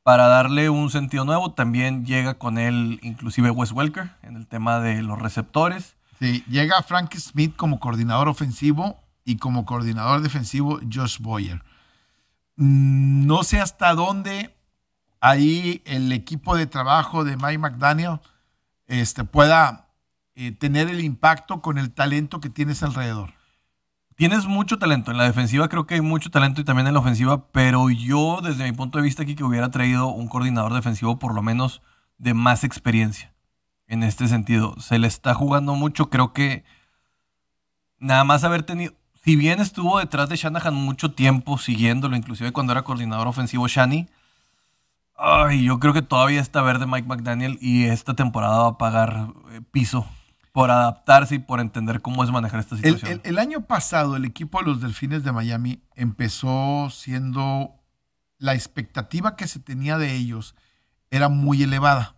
Speaker 2: para darle un sentido nuevo, también llega con él inclusive Wes Welker en el tema de los receptores.
Speaker 1: Sí, llega Frank Smith como coordinador ofensivo y como coordinador defensivo Josh Boyer. Mm, no sé hasta dónde ahí el equipo de trabajo de Mike McDaniel este, pueda eh, tener el impacto con el talento que tienes alrededor.
Speaker 2: Tienes mucho talento. En la defensiva creo que hay mucho talento y también en la ofensiva, pero yo desde mi punto de vista aquí que hubiera traído un coordinador defensivo por lo menos de más experiencia en este sentido. Se le está jugando mucho, creo que nada más haber tenido, si bien estuvo detrás de Shanahan mucho tiempo siguiéndolo, inclusive cuando era coordinador ofensivo Shani, Ay, yo creo que todavía está verde Mike McDaniel y esta temporada va a pagar eh, piso por adaptarse y por entender cómo es manejar esta situación.
Speaker 1: El, año pasado el equipo de los Delfines de Miami empezó siendo la expectativa que se tenía de ellos era muy elevada.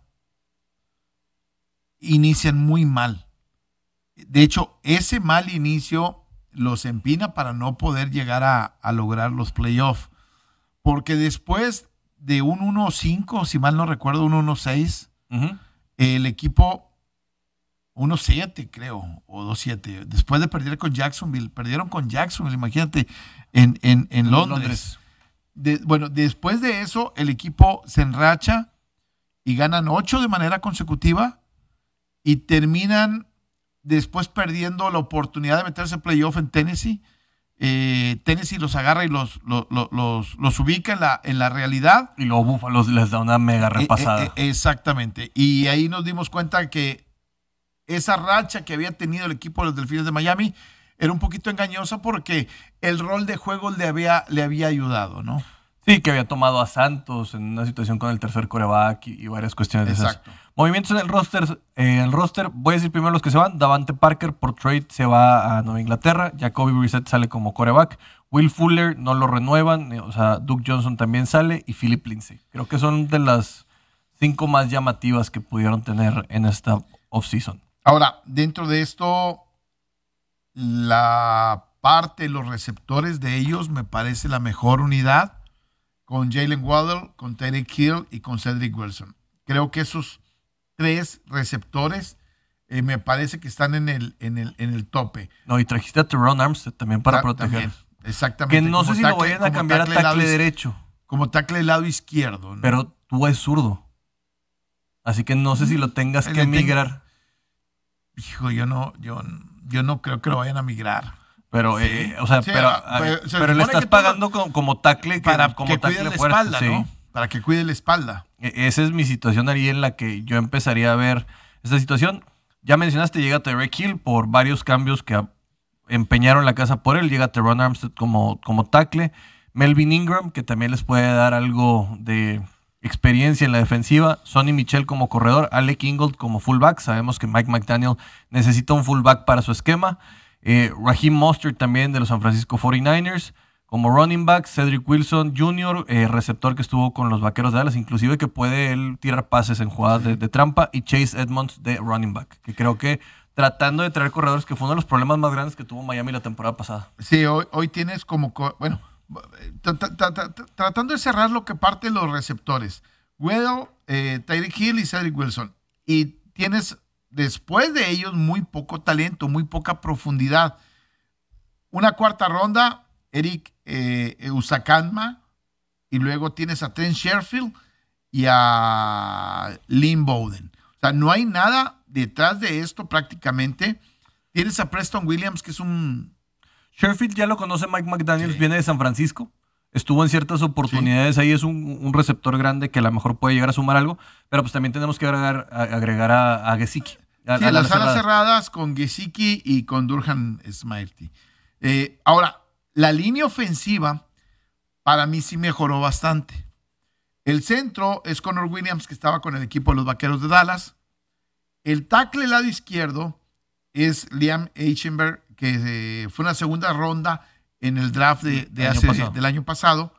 Speaker 1: Inician muy mal. De hecho, ese mal inicio los empina para no poder llegar a, a lograr los playoffs. Porque después de un 1-5, si mal no recuerdo, un 1-6, el equipo 1-7, creo, o 2-7. Después de perder con Jacksonville, perdieron con Jacksonville, imagínate, en, en, Londres. bueno, después de eso, el equipo se enracha y ganan 8 de manera consecutiva y terminan después perdiendo la oportunidad de meterse en playoff en Tennessee. Eh, Tennessee los agarra y los, los, los, ubica en la, en la realidad.
Speaker 2: Y los Búfalos les da una mega eh, eh, repasada.
Speaker 1: exactamente. Y ahí nos dimos cuenta que esa racha que había tenido el equipo de los Delfines de Miami era un poquito engañosa porque el rol de juego le había, le había ayudado, ¿no?
Speaker 2: Sí, que había tomado a Santos en una situación con el tercer coreback y, varias cuestiones de esas. Movimientos en el roster, eh, el roster, voy a decir primero los que se van. Davante Parker por trade se va a Nueva Inglaterra. Jacoby Brissett sale como coreback. Will Fuller no lo renuevan. Eh, o sea, Duke Johnson también sale. Y Philip Lindsay. Creo que son de las cinco más llamativas que pudieron tener en esta offseason.
Speaker 1: Ahora, dentro de esto, la parte, los receptores de ellos me parece la mejor unidad con Jalen Waddle, con Terry Hill y con Cedric Wilson. Creo que esos tres receptores eh, me parece que están en el, en el, en el tope.
Speaker 2: No, y trajiste a Teron Armstead también para proteger.
Speaker 1: exactamente.
Speaker 2: Que no sé si lo vayan a cambiar a tackle derecho.
Speaker 1: Como tackle del lado izquierdo.
Speaker 2: Pero tú es zurdo. Así que no sé si lo tengas que migrar.
Speaker 1: Hijo, yo no, yo, yo no creo que lo vayan a migrar.
Speaker 2: Pero, eh, o sea, pero, ah, pero, le estás pagando como, tackle
Speaker 1: para como que cuide la espalda, ¿no? Para que cuide la espalda.
Speaker 2: E, esa es mi situación ahí en la que yo empezaría a ver esta situación. Ya mencionaste, llega Tyreek Hill por varios cambios que empeñaron la casa por él. Llega Teron Armstead como, como tackle. Melvin Ingram, que también les puede dar algo de experiencia en la defensiva. Sonny Michel como corredor. Alec Ingold como fullback. Sabemos que Mike McDaniel necesita un fullback para su esquema. Eh, Raheem Mostert también de los San Francisco 49ers. como running back, Cedric Wilson Jr., eh, receptor que estuvo con los Vaqueros de Dallas, inclusive que puede él tirar pases en jugadas de, trampa, y Chase Edmonds de running back, que creo que tratando de traer corredores, que fue uno de los problemas más grandes que tuvo Miami la temporada pasada.
Speaker 1: Sí, hoy, tienes como, co- bueno, tra- tra- tra- tra- tratando de cerrar lo que parte los receptores. Weddle, eh, Tyreek Hill y Cedric Wilson. Y tienes después de ellos muy poco talento, muy poca profundidad. Una cuarta ronda, Eric eh, Usakanma, y luego tienes a Trent Sherfield y a Lynn Bowden. O sea, no hay nada detrás de esto prácticamente. Tienes a Preston Williams, que es un
Speaker 2: Sherfield ya lo conoce Mike McDaniels,
Speaker 1: Sí.
Speaker 2: viene de San Francisco. Estuvo en ciertas oportunidades ahí, es un, un receptor grande que a lo mejor puede llegar a sumar algo, pero pues también tenemos que agregar, a- agregar a, a Gesicki. a-
Speaker 1: Sí,
Speaker 2: a la
Speaker 1: las alas
Speaker 2: cerrada.
Speaker 1: cerradas con Gesicki y con Durhan Smarty. Eh, ahora, la línea ofensiva para mí sí mejoró bastante. El centro es Connor Williams, que estaba con el equipo de los Vaqueros de Dallas. El tackle lado izquierdo es Liam Eichenberg, que eh, fue una segunda ronda en el draft de, de
Speaker 2: El año
Speaker 1: hace-
Speaker 2: pasado.
Speaker 1: del año pasado.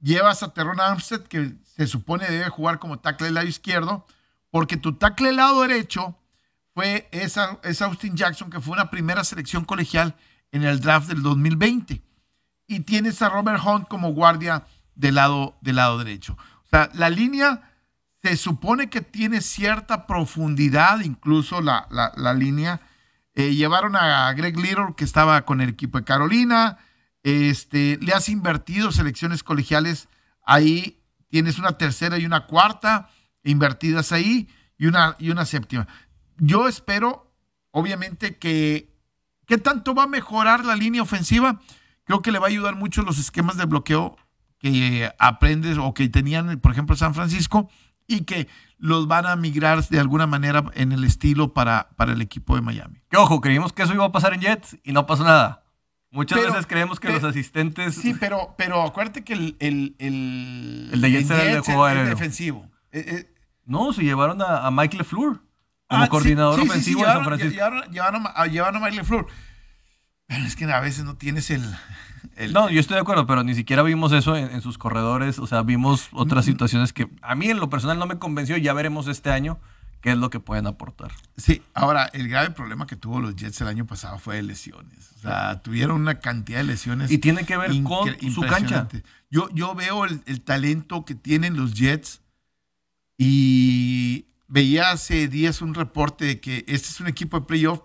Speaker 1: Llevas a Terron Armstead, que se supone debe jugar como tackle del lado izquierdo, porque tu tackle del lado derecho fue esa, es Austin Jackson, que fue una primera selección colegial en el draft del 2020. Y tienes a Robert Hunt como guardia del lado, del lado derecho. O sea, la línea se supone que tiene cierta profundidad, incluso la, la- la línea. Eh, llevaron a Greg Little, que estaba con el equipo de Carolina. Este, le has invertido selecciones colegiales. Ahí tienes una tercera y una cuarta invertidas ahí y una, y una séptima. Yo espero, obviamente, que ¿qué tanto va a mejorar la línea ofensiva? Creo que le va a ayudar mucho los esquemas de bloqueo que aprendes o que tenían, por ejemplo, San Francisco y que los van a migrar de alguna manera en el estilo para, para el equipo de Miami.
Speaker 2: Que ojo, creímos que eso iba a pasar en Jets y no pasó nada. Muchas
Speaker 1: Pero-
Speaker 2: veces creemos que
Speaker 1: pero-
Speaker 2: los asistentes...
Speaker 1: Sí, pero, pero acuérdate que el, el, el,
Speaker 2: El de Jets era el de juego
Speaker 1: es
Speaker 2: aéreo.
Speaker 1: defensivo. Eh, eh,
Speaker 2: No, se llevaron a, a Mike LeFleur como
Speaker 1: ah,
Speaker 2: coordinador
Speaker 1: sí, sí, sí,
Speaker 2: ofensivo de San
Speaker 1: llevaron-
Speaker 2: Francisco.
Speaker 1: Llevaron, llevaron a, llevaron a Mike LeFleur. Pero es que a veces no tienes el... el-
Speaker 2: No, yo estoy de acuerdo, pero ni siquiera vimos eso en, en sus corredores. O sea, vimos otras situaciones que a mí en lo personal no me convenció. Ya veremos este año qué es lo que pueden aportar.
Speaker 1: Sí, ahora el grave problema que tuvo los Jets el año pasado fue de lesiones. O sea, tuvieron una cantidad de lesiones.
Speaker 2: Y tiene que ver con su cancha.
Speaker 1: Yo, yo veo el, el talento que tienen los Jets y veía hace días un reporte de que este es un equipo de playoff.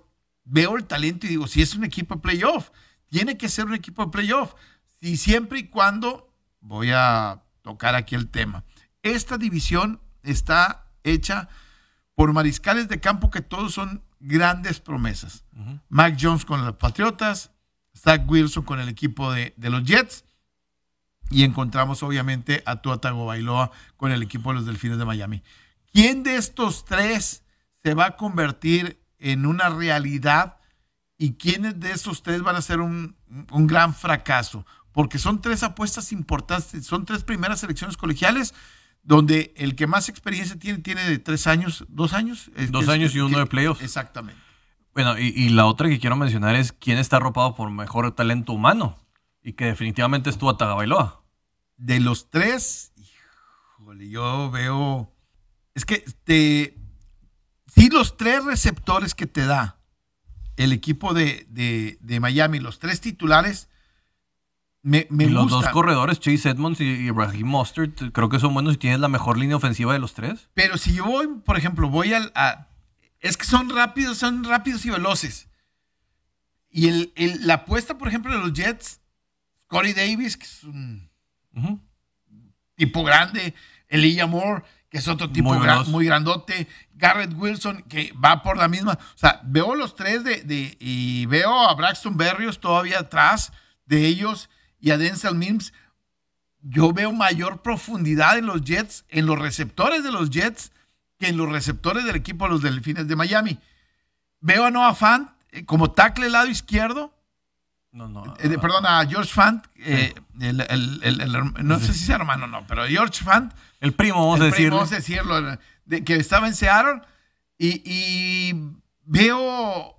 Speaker 1: Veo el talento y digo, si es un equipo de playoff, tiene que ser un equipo de playoff. Y siempre y cuando, voy a tocar aquí el tema, esta división está hecha por mariscales de campo que todos son grandes promesas. Mac Jones con los Patriotas, Zach Wilson con el equipo de, de los Jets. Y encontramos obviamente a Tua Tagovailoa con el equipo de los Delfines de Miami. ¿Quién de estos tres se va a convertir en una realidad y quiénes de estos tres van a ser un, un gran fracaso? Porque son tres apuestas importantes, son tres primeras selecciones colegiales donde el que más experiencia tiene tiene de tres años, dos años.
Speaker 2: Dos
Speaker 1: es-
Speaker 2: años y uno
Speaker 1: que-
Speaker 2: de playoffs.
Speaker 1: Exactamente.
Speaker 2: Bueno, y, y la otra que quiero mencionar es quién está arropado por mejor talento humano. Y que definitivamente estuvo a Tagabailoa.
Speaker 1: De los tres, híjole, yo veo. Es que te. Sí, los tres receptores que te da el equipo de, de- de Miami, los tres titulares, me, me
Speaker 2: y los
Speaker 1: gustan.
Speaker 2: dos corredores, Chase Edmonds y, Raheem Mostert, creo que son buenos y tienes la mejor línea ofensiva de los tres.
Speaker 1: Pero si yo voy, por ejemplo, voy al. a- es que son rápidos, son rápidos y veloces. Y el, el- la apuesta, por ejemplo, de los Jets, Corey Davis, que es un tipo grande, Elijah Moore, que es otro tipo
Speaker 2: Muy
Speaker 1: grandote, Garrett Wilson, que va por la misma. O sea, veo los tres de, de- y veo a Braxton Berrios todavía atrás de ellos y a Denzel Mims. Yo veo mayor profundidad en los Jets, en los receptores de los Jets, que en los receptores del equipo de los Delfines de Miami. Veo a Noah Fant eh, como tackle lado izquierdo,
Speaker 2: No, no.
Speaker 1: eh, de- perdón, a George Fant, eh, el- no sé si sea hermano o no, pero George Fant,
Speaker 2: El primo, vamos a
Speaker 1: primo,
Speaker 2: decirle.
Speaker 1: vamos a decirlo, de- que estaba en Seattle, y, y veo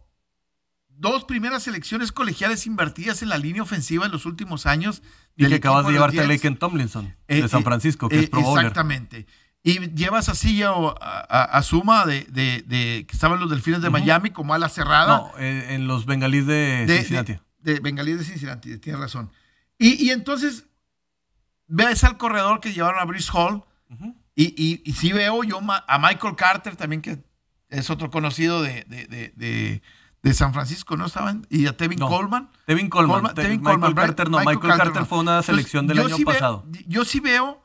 Speaker 1: dos primeras selecciones colegiales invertidas en la línea ofensiva en los últimos años.
Speaker 2: Y que acabas de llevarte a. Laken Tomlinson,
Speaker 1: Eh,
Speaker 2: de San
Speaker 1: eh,
Speaker 2: Francisco, que es Pro.
Speaker 1: Exactamente. Y llevas así a, a, a Suma de, de, de- que estaban los delfines de Miami como ala cerrada.
Speaker 2: No, en los bengalíes de,
Speaker 1: de,
Speaker 2: Cincinnati.
Speaker 1: De, Bengalíes de Cincinnati, tienes razón. Y, y entonces ves al corredor que llevaron a Brice Hall y, y, y sí veo yo a Michael Carter también, que es otro conocido de, de, de, de- San Francisco, ¿no estaban? Y a Tevin
Speaker 2: No.
Speaker 1: Coleman.
Speaker 2: Tevin Coleman.
Speaker 1: Coleman-
Speaker 2: Te-
Speaker 1: Tevin
Speaker 2: Michael
Speaker 1: Coleman?
Speaker 2: Carter no.
Speaker 1: Michael Carter
Speaker 2: Carter
Speaker 1: no.
Speaker 2: fue una
Speaker 1: Entonces,
Speaker 2: selección del año
Speaker 1: sí veo-
Speaker 2: pasado.
Speaker 1: yo sí veo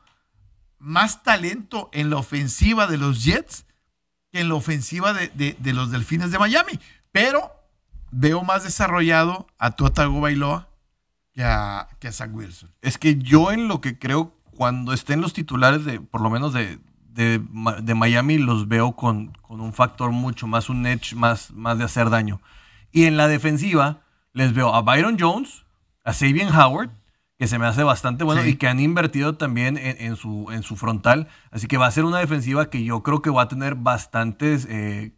Speaker 1: más talento en la ofensiva de los Jets que en la ofensiva de- de los Delfines de Miami. Pero veo más desarrollado a Tua Tagovailoa que a, que a Zach Wilson.
Speaker 2: Es que yo en lo que creo, cuando estén los titulares de, por lo menos de, de, Miami, los veo con, con un factor mucho más, un edge más, más de hacer daño. Y en la defensiva, les veo a Byron Jones, a Sabian Howard, que se me hace bastante bueno
Speaker 1: Sí.
Speaker 2: y que han invertido también en, en su, en su frontal. Así que va a ser una defensiva que yo creo que va a tener bastantes eh,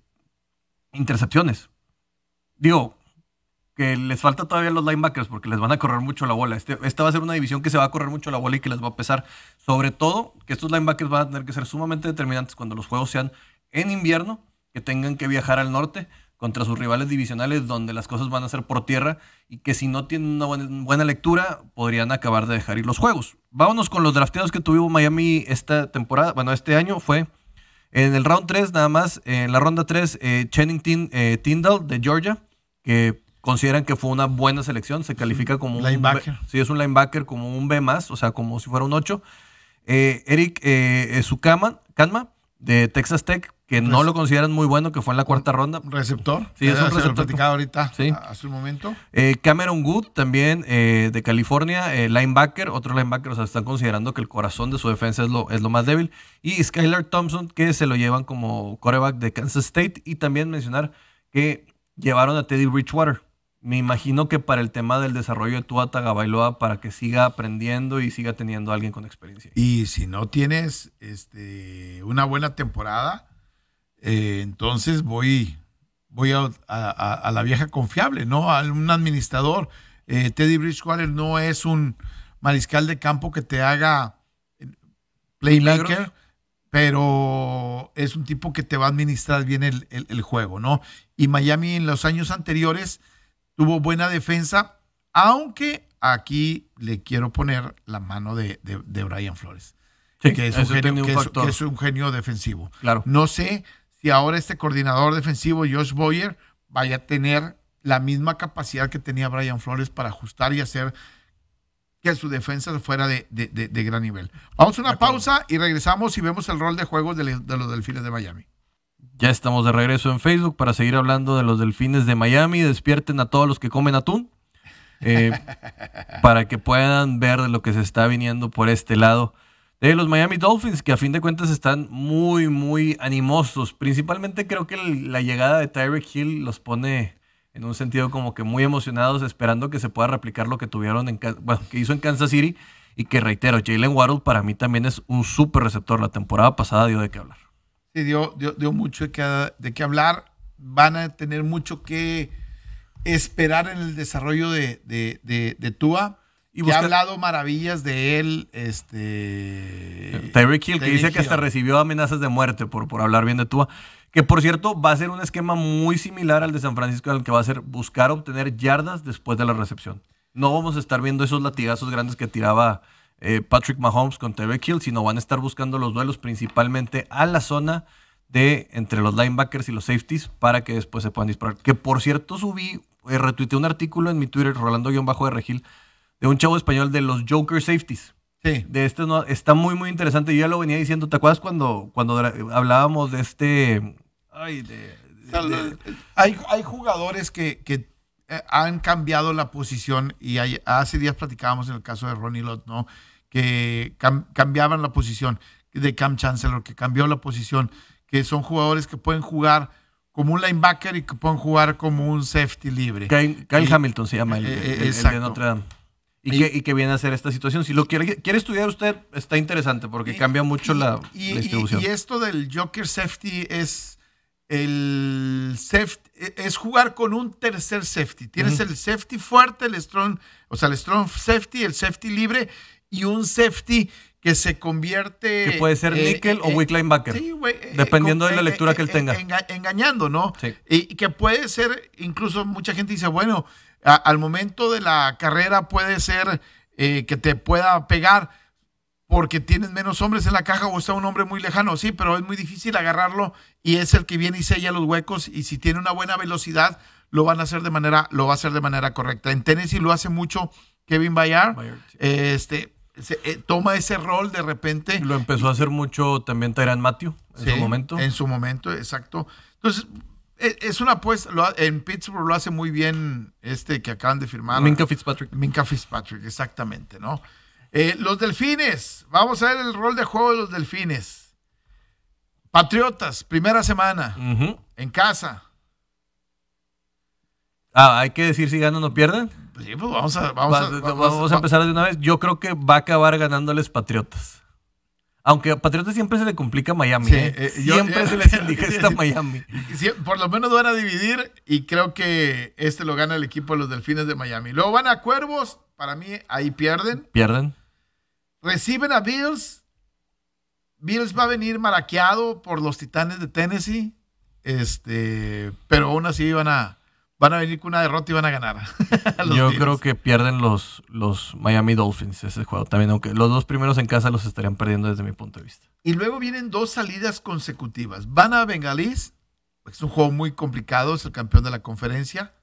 Speaker 2: intercepciones. Digo, que les falta todavía los linebackers porque les van a correr mucho la bola. Este, esta va a ser una división que se va a correr mucho la bola y que les va a pesar. Sobre todo que estos linebackers van a tener que ser sumamente determinantes cuando los juegos sean en invierno, que tengan que viajar al norte contra sus rivales divisionales donde las cosas van a ser por tierra y que si no tienen una buena, lectura podrían acabar de dejar ir los juegos. Vámonos con los drafteados que tuvimos Miami esta temporada, bueno, este año fue en el round 3 nada más, en la ronda 3, eh, Channing Tin- eh, Tyndall de Georgia, que consideran que fue una buena selección, se califica como un
Speaker 1: Linebacker.
Speaker 2: B- sí, es un linebacker como un B más, o sea, como si fuera un 8. Eh, Eric eh, Sukama, Kanma de Texas Tech, que no lo consideran muy bueno, que fue en la cuarta ronda.
Speaker 1: Receptor.
Speaker 2: Sí, es un
Speaker 1: se lo
Speaker 2: receptor.
Speaker 1: platicaba ahorita
Speaker 2: Sí.
Speaker 1: hace un momento.
Speaker 2: Eh, Cameron Good, también eh, de California, eh, linebacker, otro linebacker, o sea, están considerando que el corazón de su defensa es lo, es lo más débil. Y Skylar Thompson, que se lo llevan como quarterback de Kansas State. Y también mencionar que llevaron a Teddy Bridgewater. Me imagino que para el tema del desarrollo de Tua Tagovailoa, para que siga aprendiendo y siga teniendo a alguien con experiencia.
Speaker 1: Y si no tienes este, una buena temporada, eh, entonces voy, voy a, a- la vieja confiable, ¿no? A un administrador. Eh, Teddy Bridgewater no es un mariscal de campo que te haga playmaker, pero es un tipo que te va a administrar bien el, el- el juego, ¿no? Y Miami en los años anteriores tuvo buena defensa, aunque aquí le quiero poner la mano de, de- de Brian Flores
Speaker 2: Sí,
Speaker 1: que, es un genio, que es-
Speaker 2: factor.
Speaker 1: que es un genio defensivo.
Speaker 2: Claro.
Speaker 1: No sé si ahora este coordinador defensivo, Josh Boyer, vaya a tener la misma capacidad que tenía Brian Flores para ajustar y hacer que su defensa fuera de, de- de- de gran nivel. Vamos a una pausa y regresamos y vemos el rol de juegos de los Delfines de Miami.
Speaker 2: Ya estamos de regreso en Facebook para seguir hablando de los delfines de Miami. Despierten a todos los que comen atún. eh, (laughs) para que puedan ver lo que se está viniendo por este lado de los Miami Dolphins, que a fin de cuentas están muy, muy animosos. Principalmente creo que la llegada de Tyreek Hill los pone en un sentido como que muy emocionados, esperando que se pueda replicar lo que tuvieron en, bueno, que hizo en Kansas City. Y que reitero, Jalen Waddle para mí también es un súper receptor. La temporada pasada dio de qué hablar.
Speaker 1: Sí, dio, dio, dio mucho de qué, de qué hablar. Van a tener mucho que esperar en el desarrollo de, de, de, de Tua.
Speaker 2: Y busca-
Speaker 1: ha hablado maravillas de él. Este,
Speaker 2: Tyreek Hill, que dice que hasta recibió amenazas de muerte por, por hablar bien de Tua. Que por cierto, va a ser un esquema muy similar al de San Francisco, en el que va a ser buscar obtener yardas después de la recepción. No vamos a estar viendo esos latigazos grandes que tiraba eh, Patrick Mahomes con Tyreek Hill, sino van a estar buscando los duelos principalmente a la zona de entre los linebackers y los safeties para que después se puedan disparar. Que por cierto, subí, eh, retuiteé un artículo en mi Twitter, Rolando-Bajo de Regil, de un chavo español de los Joker Safeties
Speaker 1: Sí.
Speaker 2: de este no, está muy muy interesante. Yo ya lo venía diciendo, ¿te acuerdas cuando, cuando hablábamos de este ay, de- de-
Speaker 1: hay, hay jugadores que, que, eh, han cambiado la posición y hay- hace días platicábamos en el caso de Ronnie Lott, ¿no? Que cam- cambiaban la posición de Cam Chancellor, que cambió la posición, que son jugadores que pueden jugar como un linebacker y que pueden jugar como un safety libre.
Speaker 2: Kyle, Kyle
Speaker 1: Y-
Speaker 2: Hamilton se llama el,
Speaker 1: eh,
Speaker 2: el-
Speaker 1: eh,
Speaker 2: el de. Notre Dame. Y,
Speaker 1: Y-
Speaker 2: que, y que viene a hacer esta situación. Si lo quiere, quiere estudiar usted, está interesante porque cambia mucho la, distribución.
Speaker 1: y esto del Joker Safety es, el safety, es jugar con un tercer safety. Tienes el safety fuerte, el strong, o sea, el strong safety, el safety libre y un safety que se convierte.
Speaker 2: Que puede ser
Speaker 1: eh,
Speaker 2: nickel o
Speaker 1: eh,
Speaker 2: weak linebacker.
Speaker 1: Sí, güey, eh,
Speaker 2: Dependiendo de la
Speaker 1: eh,
Speaker 2: lectura que él tenga.
Speaker 1: enga- engañando, ¿no?
Speaker 2: Sí.
Speaker 1: Y, que puede ser, incluso mucha gente dice, bueno, a- al momento de la carrera puede ser que te pueda pegar porque tienes menos hombres en la caja o está un hombre muy lejano, sí, pero es muy difícil agarrarlo y es el que viene y sella los huecos y si tiene una buena velocidad lo van a hacer de manera, lo va a hacer de manera correcta. En Tennessee lo hace mucho Kevin Bayard,
Speaker 2: Bayard, sí.
Speaker 1: este, se- eh, toma ese rol de repente.
Speaker 2: Lo empezó a hacer mucho también Tyran Matthew en
Speaker 1: Sí,
Speaker 2: su momento.
Speaker 1: En su momento, exacto. Entonces, e- es una apuesta, lo en Pittsburgh lo hace muy bien este que acaban de firmar.
Speaker 2: Minka Fitzpatrick.
Speaker 1: Minka Fitzpatrick, exactamente, ¿no? Eh, los delfines, vamos a ver el rol de juego de los delfines. Patriotas, primera semana, en casa.
Speaker 2: Ah, hay que decir si ganan o pierden.
Speaker 1: Sí, pues vamos a, vamos a,
Speaker 2: Va- vamos a empezar de una vez. Yo creo que va a acabar ganándoles Patriotas. Aunque a Patriotas siempre se le complica a Miami.
Speaker 1: Sí,
Speaker 2: ¿eh?
Speaker 1: eh, yo-
Speaker 2: siempre se (laughs) les indigesta Miami.
Speaker 1: Por lo menos van a dividir y creo que este lo gana el equipo de los delfines de Miami. Luego van a Cuervos, para mí ahí pierden.
Speaker 2: Pierden.
Speaker 1: Reciben a Bills. Bills va a venir maraqueado por los Titanes de Tennessee. Este, pero aún así van a, van a venir con una derrota y van a ganar. (laughs) a
Speaker 2: Yo
Speaker 1: Bills.
Speaker 2: creo que pierden los, los Miami Dolphins ese juego también, aunque los dos primeros en casa los estarían perdiendo desde mi punto de vista.
Speaker 1: Y luego vienen dos salidas consecutivas. Van a Bengalís, es un juego muy complicado, es el campeón de la conferencia.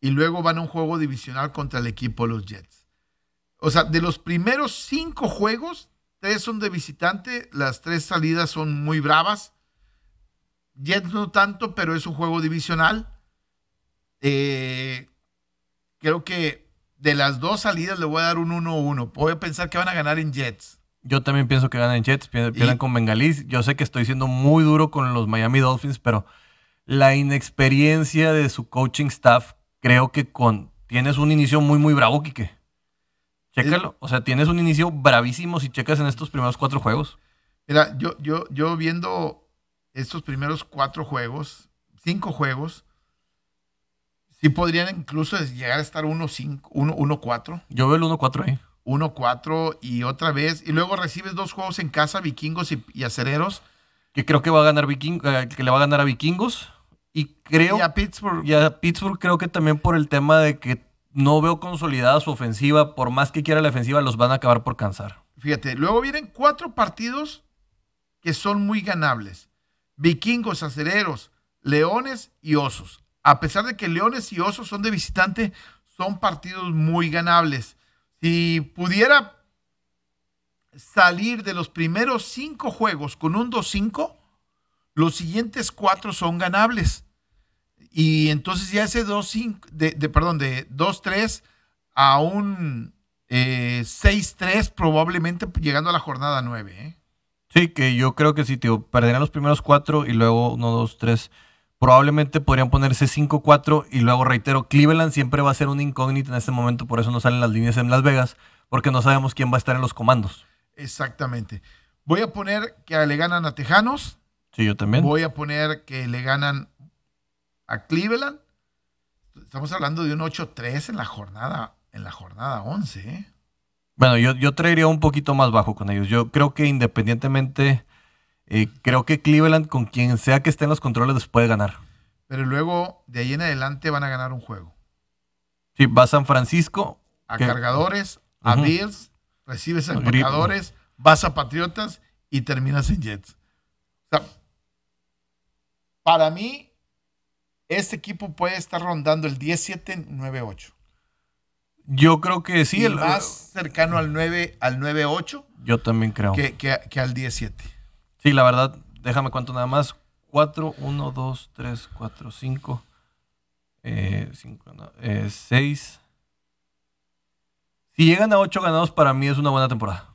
Speaker 1: Y luego van a un juego divisional contra el equipo de los Jets. O sea, de los primeros cinco juegos, tres son de visitante, las tres salidas son muy bravas. Jets no tanto, pero es un juego divisional. Eh, creo que de las dos salidas le voy a dar un 1-1. Voy a pensar que van a ganar en Jets.
Speaker 2: Yo también pienso que ganan Jets, pier- pierdan
Speaker 1: Y-
Speaker 2: con Bengalís. Yo sé que estoy siendo muy duro con los Miami Dolphins, pero la inexperiencia de su coaching staff, creo que con tienes un inicio muy, muy bravo, Quique. Chécalo. O sea, tienes un inicio bravísimo si checas en estos primeros cuatro juegos.
Speaker 1: Mira, yo, yo, yo viendo estos primeros cuatro juegos, cinco juegos, sí podrían incluso llegar a estar 1-5, 1-4,
Speaker 2: Yo veo el 1-4 ahí.
Speaker 1: 1-4 y otra vez, y luego recibes dos juegos en casa, vikingos y, y acereros,
Speaker 2: Que creo que va a ganar Viking, eh, que le va a ganar a Vikingos. Y creo.
Speaker 1: y a Pittsburgh.
Speaker 2: Y a Pittsburgh creo que también por el tema de que no veo consolidada su ofensiva, por más que quiera la ofensiva, los van a acabar por cansar.
Speaker 1: Fíjate, luego vienen cuatro partidos que son muy ganables. Vikingos, acereros, leones y osos. A pesar de que leones y osos son de visitante, son partidos muy ganables. Si pudiera salir de los primeros cinco juegos con un 2-5, los siguientes cuatro son ganables. Y entonces ya ese 2-5, de, de- perdón, de 2-3 a un eh, 6-3 probablemente llegando a la jornada 9. ¿eh?
Speaker 2: Sí, que yo creo que sí, tío. Perderían los primeros cuatro y luego uno, dos, tres. Probablemente podrían ponerse 5-4 y luego reitero, Cleveland siempre va a ser una incógnita en este momento, por eso no salen las líneas en Las Vegas, porque no sabemos quién va a estar en los comandos.
Speaker 1: Exactamente. Voy a poner que le ganan a Tejanos.
Speaker 2: Sí, yo también.
Speaker 1: Voy a poner que le ganan a Cleveland. Estamos hablando de un 8-3 en la jornada, en la jornada 11. ¿eh?
Speaker 2: Bueno, yo, yo traería un poquito más bajo con ellos. Yo creo que independientemente, eh, creo que Cleveland, con quien sea que esté en los controles, les puede ganar.
Speaker 1: Pero luego, de ahí en adelante, van a ganar un juego.
Speaker 2: Sí, va a San Francisco.
Speaker 1: A
Speaker 2: que-
Speaker 1: Cargadores, a. Bills, recibes a. Empacadores, vas a Patriotas y terminas en Jets. O sea, para mí, este equipo puede estar rondando el 10-7-9-8.
Speaker 2: Yo creo que sí.
Speaker 1: y
Speaker 2: el-
Speaker 1: más cercano al 9 al 9-8
Speaker 2: yo también creo.
Speaker 1: que, que- que al 17.
Speaker 2: Sí, la verdad, déjame cuento nada más. 4, 1, 2, 3, 4, 5, 6. Si llegan a 8 ganados, para mí es una buena temporada.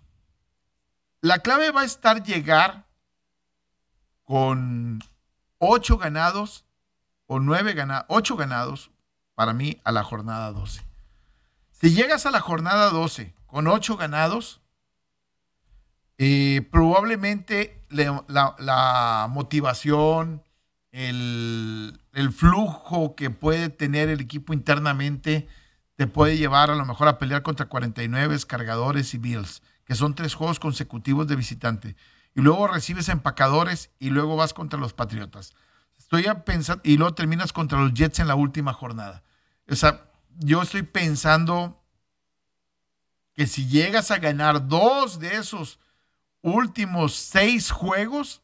Speaker 1: La clave va a estar llegar con 8 ganados o 9 ganados, 8 ganados para mí a la jornada 12. Si llegas a la jornada 12 con 8 ganados, eh, probablemente le- la, la motivación, el, el flujo que puede tener el equipo internamente te puede llevar a lo mejor a pelear contra 49 cargadores y Bills, que son tres juegos consecutivos de visitante. Y luego recibes empacadores y luego vas contra los Patriotas. Estoy pensando, y luego terminas contra los Jets en la última jornada. O sea, yo estoy pensando que si llegas a ganar dos de esos últimos seis juegos,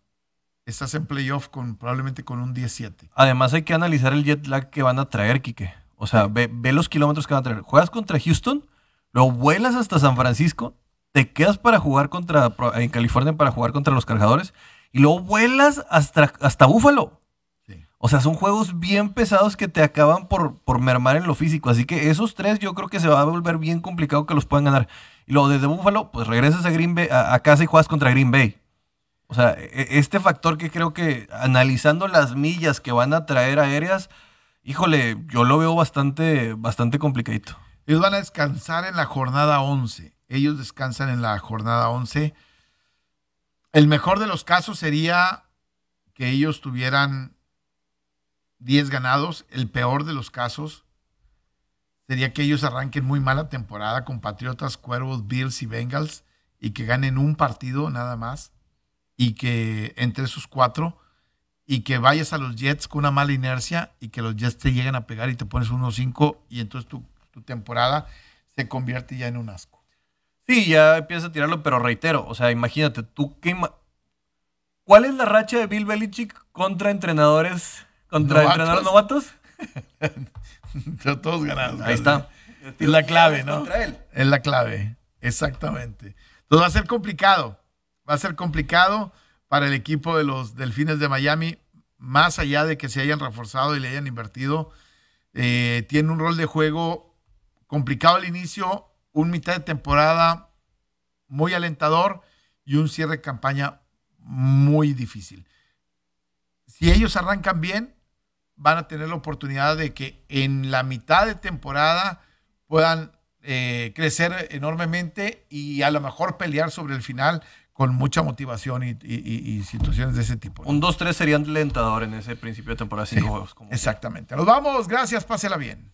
Speaker 1: estás en playoff con probablemente con un 17.
Speaker 2: Además hay que analizar el jet lag que van a traer, Quique. O sea, ve, los kilómetros que van a traer. Juegas contra Houston, luego vuelas hasta San Francisco, te quedas para jugar contra, en California para jugar contra los cargadores, y luego vuelas hasta, hasta Búfalo. O sea, son juegos bien pesados que te acaban por, por mermar en lo físico. Así que esos tres yo creo que se va a volver bien complicado que los puedan ganar. Y luego desde Búfalo, pues regresas a Green Bay, a, casa y juegas contra Green Bay. O sea, e, e, este factor que creo que analizando las millas que van a traer aéreas, híjole, yo lo veo bastante, bastante complicadito.
Speaker 1: Ellos van a descansar en la jornada 11. Ellos descansan en la jornada 11. El mejor de los casos sería que ellos tuvieran 10 ganados. El peor de los casos sería que ellos arranquen muy mala temporada con Patriotas, Cuervos, Bills y Bengals y que ganen un partido nada más y que entre esos cuatro y que vayas a los Jets con una mala inercia y que los Jets te lleguen a pegar y te pones 1-5 y entonces tu, temporada se convierte ya en un asco.
Speaker 2: Sí, ya empiezas a tirarlo, pero reitero, o sea, imagínate, tú qué... ¿Cuál es la racha de Bill Belichick contra entrenadores, contra entrenadores novatos? (laughs)
Speaker 1: Todos ganados.
Speaker 2: Ahí está.
Speaker 1: Es la clave, ¿no? Es la clave, exactamente. Entonces va a ser complicado, va a ser complicado para el equipo de los Delfines de Miami, más allá de que se hayan reforzado y le hayan invertido. Eh, tiene un rol de juego complicado al inicio, un mitad de temporada muy alentador y un cierre de campaña muy difícil. Si ellos arrancan bien, van a tener la oportunidad de que en la mitad de temporada puedan eh, crecer enormemente y a lo mejor pelear sobre el final con mucha motivación y, situaciones de ese tipo.
Speaker 2: Un 2-3 sería alentador en ese principio de temporada, cinco juegos.
Speaker 1: exactamente. Nos vamos, gracias, pásela bien.